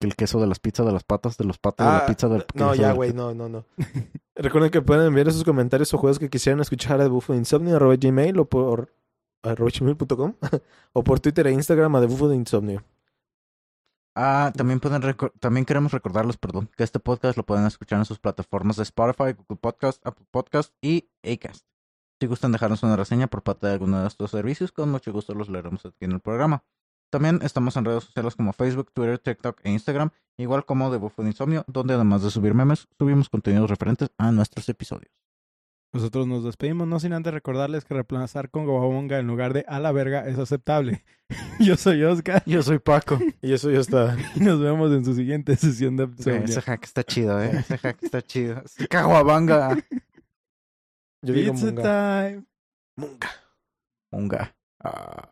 El queso de las pizzas de las patas, de los patos de Ah, la pizza del No, ya, güey, no, no, no. <laughs> Recuerden que pueden enviar sus comentarios o juegos que quisieran escuchar a Bufo de Insomnio, arroba gmail o por arroba gmail.com <laughs> o por Twitter e Instagram a The Bufo de Insomnio. Ah, también pueden también queremos recordarles, perdón, que este podcast lo pueden escuchar en sus plataformas de Spotify, Google Podcast, Apple Podcast y Acast. Si gustan dejarnos una reseña por parte de alguno de estos servicios, con mucho gusto los leeremos aquí en el programa. También estamos en redes sociales como Facebook, Twitter, TikTok e Instagram, igual como The Buffo de Insomnio, donde además de subir memes, subimos contenidos referentes a nuestros episodios. Nosotros nos despedimos, no sin antes recordarles que reemplazar con Gobabonga en lugar de a la verga es aceptable. <laughs> Yo soy Oscar Yo soy Paco. Y eso ya está. y nos vemos en su siguiente sesión de Insomnia. Ese hack está chido, eh. Ese hack está <laughs> chido. Caguabanga. <laughs> Yo digo munga. time. Munga. Munga. Ah.